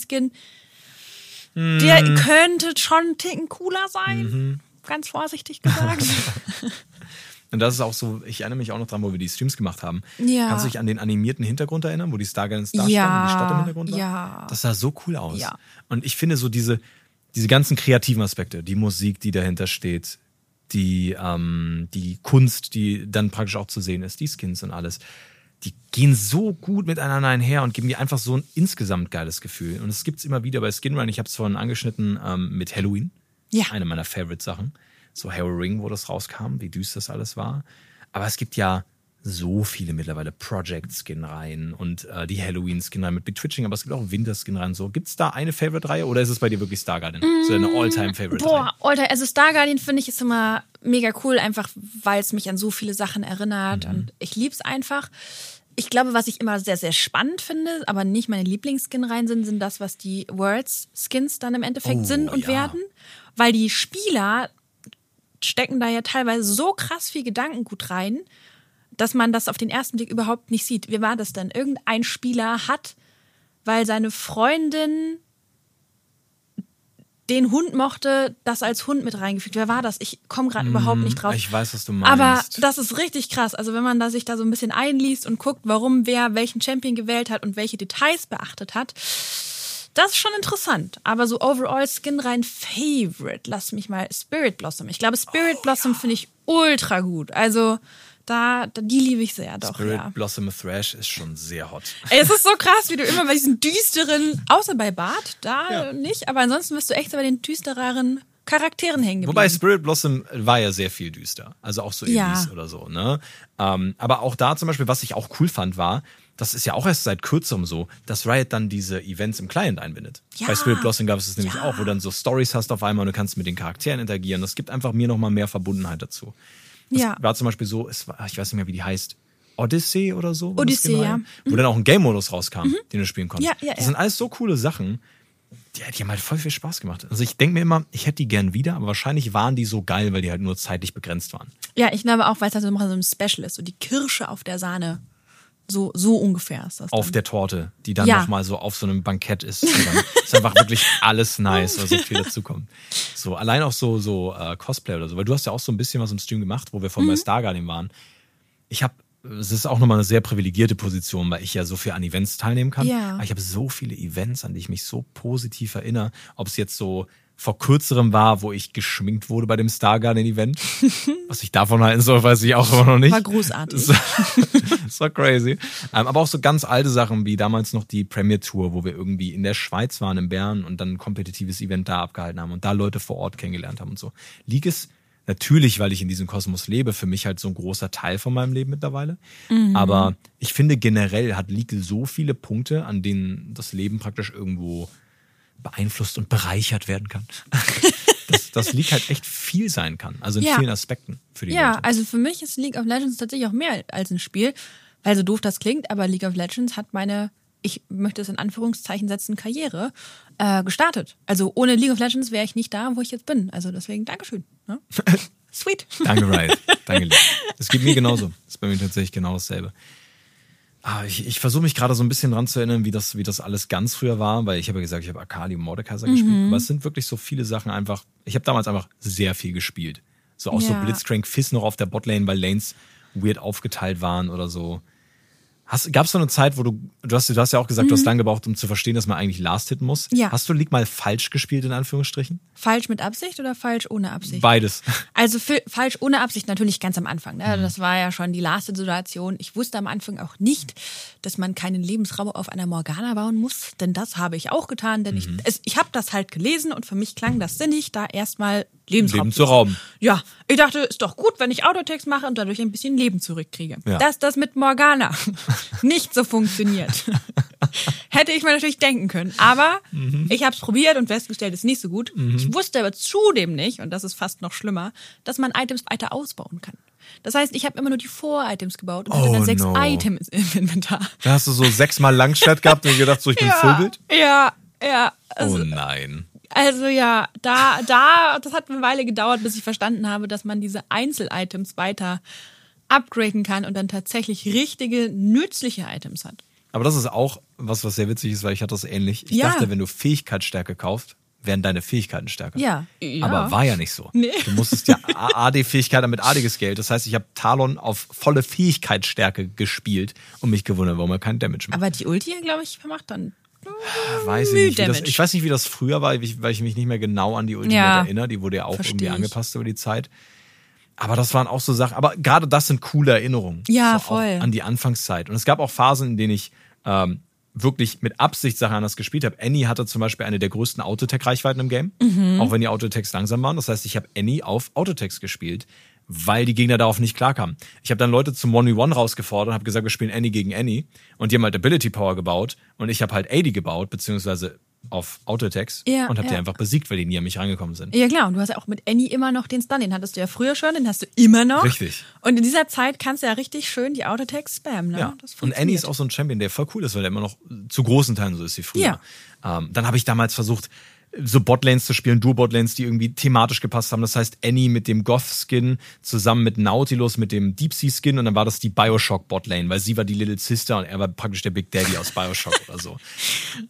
S2: Skin, der
S1: Mhm.
S2: könnte schon einen Ticken cooler sein. Ganz vorsichtig gesagt.
S1: Und das ist auch so, ich erinnere mich auch noch dran, wo wir die Streams gemacht haben.
S2: Ja.
S1: Kannst du dich an den animierten Hintergrund erinnern, wo die Stargardens da
S2: Ja,
S1: standen, die Stadt im Hintergrund war?
S2: ja.
S1: Das sah so cool aus.
S2: Ja.
S1: Und ich finde so diese, diese ganzen kreativen Aspekte, die Musik, die dahinter steht, die, ähm, die Kunst, die dann praktisch auch zu sehen ist, die Skins und alles, die gehen so gut miteinander einher und geben dir einfach so ein insgesamt geiles Gefühl. Und es gibt's immer wieder bei Skinrun, ich habe es vorhin angeschnitten ähm, mit Halloween.
S2: Ja.
S1: Eine meiner Favorite-Sachen. So Halloween, wo das rauskam, wie düster das alles war. Aber es gibt ja so viele mittlerweile Project-Skin-Reihen und äh, die Halloween-Skin-Reihen mit Betwitching, aber es gibt auch Winter-Skin-Reihen. So, gibt's da eine Favorite-Reihe oder ist es bei dir wirklich Stargarden? So eine All-Time-Favorite-Reihe?
S2: Boah, Alter, also Star Guardian finde ich ist immer mega cool, einfach weil es mich an so viele Sachen erinnert
S1: Mhm.
S2: und ich lieb's einfach. Ich glaube, was ich immer sehr, sehr spannend finde, aber nicht meine Lieblingsskin-Reihen sind, sind das, was die Worlds-Skins dann im Endeffekt
S1: Oh,
S2: sind und
S1: ja.
S2: werden. Weil die Spieler stecken da ja teilweise so krass viel Gedankengut rein, dass man das auf den ersten Blick überhaupt nicht sieht. Wie war das denn? Irgendein Spieler hat, weil seine Freundin den Hund mochte, das als Hund mit reingefügt. Wer war das? Ich komme gerade mm, überhaupt nicht drauf.
S1: Ich weiß, was du meinst.
S2: Aber das ist richtig krass. Also wenn man da sich da so ein bisschen einliest und guckt, warum wer welchen Champion gewählt hat und welche Details beachtet hat, das ist schon interessant. Aber so overall Skin rein Favorite, lass mich mal Spirit Blossom. Ich glaube, Spirit oh, Blossom ja. finde ich ultra gut. Also da, da die liebe ich sehr doch.
S1: Spirit
S2: ja.
S1: Blossom Thrash ist schon sehr hot.
S2: Ey, es ist so krass, wie du immer bei diesen düsteren, außer bei Bart, da ja. nicht, aber ansonsten wirst du echt bei den düstereren Charakteren hängen geblieben.
S1: Wobei Spirit Blossom war ja sehr viel düster. Also auch so ja. oder so, ne? Ähm, aber auch da zum Beispiel, was ich auch cool fand, war, das ist ja auch erst seit kürzerem so, dass Riot dann diese Events im Client einbindet. Ja. Bei Spirit Blossom gab es das nämlich ja. auch, wo dann so Stories hast auf einmal und du kannst mit den Charakteren interagieren. Das gibt einfach mir nochmal mehr Verbundenheit dazu. Das ja. war zum Beispiel so, es war, ich weiß nicht mehr, wie die heißt. Odyssey oder so.
S2: Odyssey, genau ja.
S1: Wo mhm. dann auch ein Game-Modus rauskam, mhm. den du spielen konntest. Ja, ja, das sind alles so coole Sachen. Die, die haben halt voll viel Spaß gemacht. Also ich denke mir immer, ich hätte die gern wieder, aber wahrscheinlich waren die so geil, weil die halt nur zeitlich begrenzt waren.
S2: Ja, ich glaube auch, weil es halt so ein Special ist, so die Kirsche auf der Sahne. So, so ungefähr ist das.
S1: Auf der Torte, die dann ja. nochmal so auf so einem Bankett ist. ist einfach wirklich alles nice, weil so viel dazukommt. So, allein auch so, so äh, Cosplay oder so, weil du hast ja auch so ein bisschen was im Stream gemacht, wo wir von mhm. bei Stargarden waren. Ich habe es ist auch nochmal eine sehr privilegierte Position, weil ich ja so viel an Events teilnehmen kann. Ja. Aber ich habe so viele Events, an die ich mich so positiv erinnere. Ob es jetzt so vor kürzerem war, wo ich geschminkt wurde bei dem Stargarden-Event. Was ich davon halten soll, weiß ich auch immer noch nicht.
S2: War großartig.
S1: Das war crazy. Ähm, aber auch so ganz alte Sachen wie damals noch die Premier Tour, wo wir irgendwie in der Schweiz waren, in Bern und dann ein kompetitives Event da abgehalten haben und da Leute vor Ort kennengelernt haben und so. League ist natürlich, weil ich in diesem Kosmos lebe, für mich halt so ein großer Teil von meinem Leben mittlerweile. Mhm. Aber ich finde generell hat League so viele Punkte, an denen das Leben praktisch irgendwo beeinflusst und bereichert werden kann. dass das League halt echt viel sein kann. Also in ja. vielen Aspekten für die
S2: Ja,
S1: Leute.
S2: also für mich ist League of Legends tatsächlich auch mehr als ein Spiel, weil so doof das klingt, aber League of Legends hat meine, ich möchte es in Anführungszeichen setzen, Karriere äh, gestartet. Also ohne League of Legends wäre ich nicht da, wo ich jetzt bin. Also deswegen Dankeschön. Ne? Sweet.
S1: Danke, Riot. Danke. Das geht mir genauso. Das ist bei mir tatsächlich genau dasselbe. Ah, ich, ich versuche mich gerade so ein bisschen dran zu erinnern, wie das, wie das alles ganz früher war, weil ich habe ja gesagt, ich habe Akali und Mordekaiser mhm. gespielt. Aber es sind wirklich so viele Sachen einfach. Ich habe damals einfach sehr viel gespielt. So auch ja. so Blitzcrank Fizz noch auf der Botlane, weil Lanes weird aufgeteilt waren oder so. Gab es so eine Zeit, wo du, du hast, du hast ja auch gesagt, mhm. du hast mhm. lange gebraucht, um zu verstehen, dass man eigentlich Last hitten muss. Ja. Hast du League mal falsch gespielt, in Anführungsstrichen?
S2: Falsch mit Absicht oder falsch ohne Absicht?
S1: Beides.
S2: Also falsch ohne Absicht natürlich ganz am Anfang. Ne? Mhm. Das war ja schon die Last-Situation. Ich wusste am Anfang auch nicht, dass man keinen Lebensraum auf einer Morgana bauen muss, denn das habe ich auch getan, denn mhm. ich, ich habe das halt gelesen und für mich klang das sinnig, da erstmal Lebensraum
S1: Leben zu rauben.
S2: Ja, ich dachte, ist doch gut, wenn ich Autotext mache und dadurch ein bisschen Leben zurückkriege. Ja. Dass das mit Morgana nicht so funktioniert. Hätte ich mir natürlich denken können. Aber mhm. ich habe es probiert und festgestellt, es ist nicht so gut. Mhm. Ich wusste aber zudem nicht, und das ist fast noch schlimmer, dass man Items weiter ausbauen kann. Das heißt, ich habe immer nur die Vor-Items gebaut und hatte dann oh, sechs no. Items im Inventar.
S1: Da hast du so sechsmal Langschwert gehabt und gedacht, so ich bin
S2: ja? Ja, ja.
S1: Also, oh nein.
S2: Also ja, da, da, das hat eine Weile gedauert, bis ich verstanden habe, dass man diese Einzel-Items weiter upgraden kann und dann tatsächlich richtige, nützliche Items hat.
S1: Aber das ist auch was, was sehr witzig ist, weil ich hatte das ähnlich. Ich ja. dachte, wenn du Fähigkeitsstärke kaufst, werden deine Fähigkeiten stärker.
S2: Ja. ja.
S1: Aber war ja nicht so. Nee. Du musstest ja AD-Fähigkeit damit adiges Geld. Das heißt, ich habe Talon auf volle Fähigkeitsstärke gespielt und mich gewundert, warum er keinen Damage macht.
S2: Aber die Ulti, glaube ich, macht dann
S1: Weiß ich nicht. Das, ich weiß nicht, wie das früher war, weil ich mich nicht mehr genau an die Ultimate ja, erinnere. Die wurde ja auch irgendwie ich. angepasst über die Zeit. Aber das waren auch so Sachen. Aber gerade das sind coole Erinnerungen.
S2: Ja,
S1: so
S2: voll.
S1: An die Anfangszeit. Und es gab auch Phasen, in denen ich ähm, wirklich mit Absicht Sachen anders gespielt habe. Annie hatte zum Beispiel eine der größten Autotech-Reichweiten im Game, mhm. auch wenn die Autotechs langsam waren. Das heißt, ich habe Annie auf Autotechs gespielt, weil die Gegner darauf nicht klarkamen. Ich habe dann Leute zum 1v1 rausgefordert und habe gesagt, wir spielen Annie gegen Annie. Und die haben halt Ability Power gebaut und ich habe halt AD gebaut, beziehungsweise auf Autotex ja, und habe ja. die einfach besiegt, weil die nie an mich rangekommen sind.
S2: Ja klar, und du hast ja auch mit Annie immer noch den Stun, den hattest du ja früher schon, den hast du immer noch.
S1: Richtig.
S2: Und in dieser Zeit kannst du ja richtig schön die Autotex spammen. Ne?
S1: Ja. und Annie ist auch so ein Champion, der voll cool ist, weil der immer noch zu großen Teilen so ist wie früher. Ja. Ähm, dann habe ich damals versucht, so Botlanes zu spielen, Duo-Botlanes, die irgendwie thematisch gepasst haben. Das heißt, Annie mit dem Goth-Skin zusammen mit Nautilus mit dem Deep-Sea-Skin und dann war das die Bioshock-Botlane, weil sie war die Little Sister und er war praktisch der Big Daddy aus Bioshock oder so.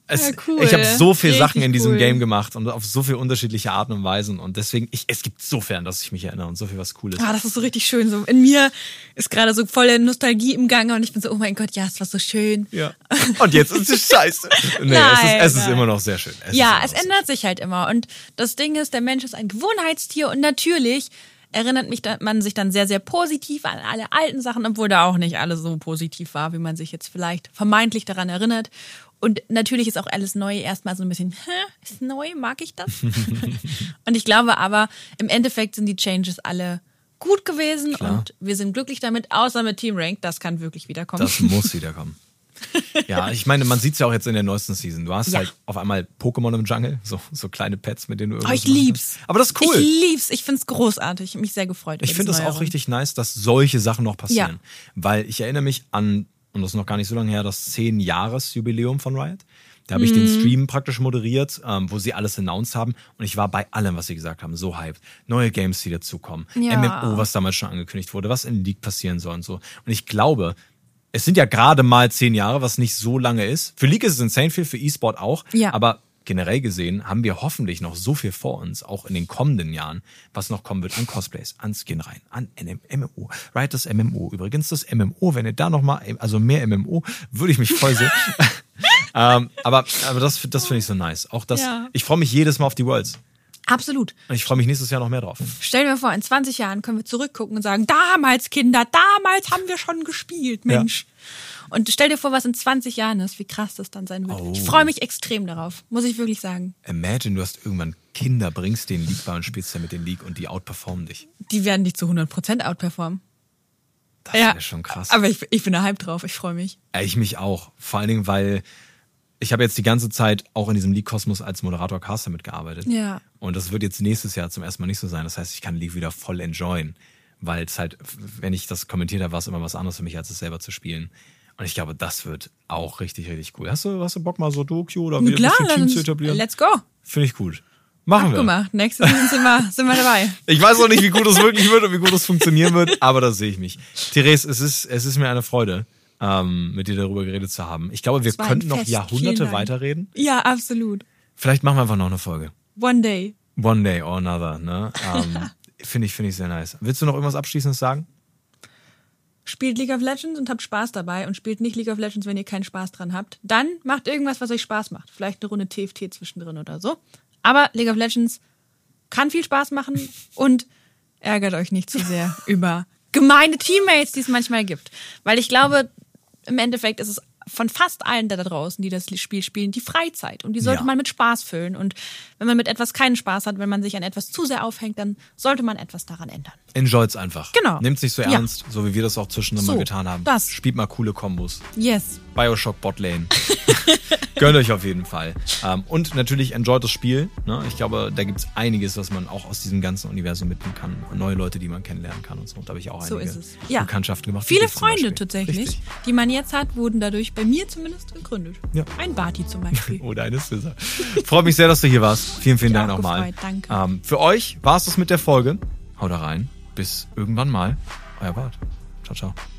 S1: Es, ja, cool. Ich habe so viele Sachen in diesem cool. Game gemacht und auf so viele unterschiedliche Arten und Weisen und deswegen, ich, es gibt so fern, dass ich mich erinnere und so viel was Cooles.
S2: Ah, das ist so richtig schön. So in mir ist gerade so volle Nostalgie im Gange und ich bin so, oh mein Gott, ja, es war so schön.
S1: Ja. Und jetzt ist es scheiße. Nee, nein, es, ist, es ist immer noch sehr schön.
S2: Es ja, es ändert sich halt immer und das Ding ist, der Mensch ist ein Gewohnheitstier und natürlich erinnert mich da, man sich dann sehr, sehr positiv an alle alten Sachen, obwohl da auch nicht alles so positiv war, wie man sich jetzt vielleicht vermeintlich daran erinnert. Und natürlich ist auch alles neu erstmal so ein bisschen, hä, ist neu, mag ich das? und ich glaube aber, im Endeffekt sind die Changes alle gut gewesen Klar. und wir sind glücklich damit, außer mit Team Rank, das kann wirklich wiederkommen.
S1: Das muss wiederkommen. ja, ich meine, man sieht es ja auch jetzt in der neuesten Season. Du hast ja. halt auf einmal Pokémon im Jungle, so, so kleine Pets, mit denen du irgendwas
S2: Oh, ich lieb's.
S1: Kannst. Aber das ist cool.
S2: Ich lieb's. Ich find's großartig. Ich habe mich sehr gefreut.
S1: Ich finde es auch richtig nice, dass solche Sachen noch passieren. Ja. Weil ich erinnere mich an, und das ist noch gar nicht so lange her, das 10-Jahres-Jubiläum von Riot. Da habe ich den mhm. Stream praktisch moderiert, ähm, wo sie alles announced haben. Und ich war bei allem, was sie gesagt haben, so hyped. Neue Games, die dazukommen. Ja. MMO, was damals schon angekündigt wurde, was in League passieren soll und so. Und ich glaube, es sind ja gerade mal zehn Jahre, was nicht so lange ist. Für League ist es insane viel, für E-Sport auch. Ja. Aber generell gesehen haben wir hoffentlich noch so viel vor uns, auch in den kommenden Jahren, was noch kommen wird an Cosplays, an Skin rein, an MMO. Right, das MMO. Übrigens das MMO, wenn ihr da noch mal, also mehr MMO, würde ich mich voll sehen. ähm, aber aber das, das finde ich so nice. Auch das, ja. ich freue mich jedes Mal auf die Worlds.
S2: Absolut.
S1: Ich freue mich nächstes Jahr noch mehr drauf.
S2: Stell dir vor, in 20 Jahren können wir zurückgucken und sagen, damals Kinder, damals haben wir schon gespielt, Mensch. Ja. Und stell dir vor, was in 20 Jahren ist, wie krass das dann sein wird. Oh. Ich freue mich extrem darauf, muss ich wirklich sagen.
S1: Imagine, du hast irgendwann Kinder, bringst den League bei und spielst dann mit den League und die outperformen dich.
S2: Die werden dich zu 100% outperformen.
S1: Das ja, wäre schon krass.
S2: Aber ich, ich bin da hype drauf, ich freue mich.
S1: Ich mich auch. Vor allen Dingen, weil ich habe jetzt die ganze Zeit auch in diesem League-Kosmos als Moderator Caster mitgearbeitet.
S2: Ja.
S1: Und das wird jetzt nächstes Jahr zum ersten Mal nicht so sein. Das heißt, ich kann League wieder voll enjoyen. Weil es halt, wenn ich das kommentiert habe, war es immer was anderes für mich, als es selber zu spielen. Und ich glaube, das wird auch richtig, richtig cool. Hast du, hast du Bock mal so Doku oder wieder
S2: Klar,
S1: ein Team zu etablieren?
S2: Let's go.
S1: Finde ich gut. Machen wir.
S2: Abgemacht. Nächste Season sind wir, sind wir dabei.
S1: Ich weiß noch nicht, wie gut es wirklich wird und wie gut es funktionieren wird, aber da sehe ich mich. Therese, es ist, es ist mir eine Freude ähm, mit dir darüber geredet zu haben. Ich glaube, wir könnten noch Jahrhunderte weiterreden.
S2: Ja, absolut.
S1: Vielleicht machen wir einfach noch eine Folge.
S2: One day.
S1: One day or another, ne? Ähm, finde ich, finde ich sehr nice. Willst du noch irgendwas Abschließendes sagen?
S2: Spielt League of Legends und habt Spaß dabei und spielt nicht League of Legends, wenn ihr keinen Spaß dran habt. Dann macht irgendwas, was euch Spaß macht. Vielleicht eine Runde TFT zwischendrin oder so. Aber League of Legends kann viel Spaß machen und ärgert euch nicht zu sehr über gemeine Teammates, die es manchmal gibt. Weil ich glaube, im Endeffekt ist es von fast allen da draußen, die das Spiel spielen, die Freizeit. Und die sollte ja. man mit Spaß füllen. Und wenn man mit etwas keinen Spaß hat, wenn man sich an etwas zu sehr aufhängt, dann sollte man etwas daran ändern.
S1: Enjoyt's einfach.
S2: Genau.
S1: Nehmt's nicht so ernst, ja. so wie wir das auch zwischendurch so, mal getan haben.
S2: Das.
S1: Spielt mal coole Kombos.
S2: Yes.
S1: Bioshock Botlane. Gönnt euch auf jeden Fall. Ähm, und natürlich enjoyt das Spiel. Ne? Ich glaube, da gibt's einiges, was man auch aus diesem ganzen Universum mitnehmen kann. Und neue Leute, die man kennenlernen kann und so. Und da habe ich auch so einige ja. Bekanntschaften gemacht.
S2: Viele Freunde tatsächlich, Richtig. die man jetzt hat, wurden dadurch bei mir zumindest gegründet. Ja. Ein Barty zum Beispiel.
S1: Oder eine Scissor. Freut mich sehr, dass du hier warst. Vielen, vielen Dank nochmal.
S2: Danke.
S1: Ähm, für euch war es das mit der Folge. Haut da rein. Bis irgendwann mal. Euer Bart. Ciao, ciao.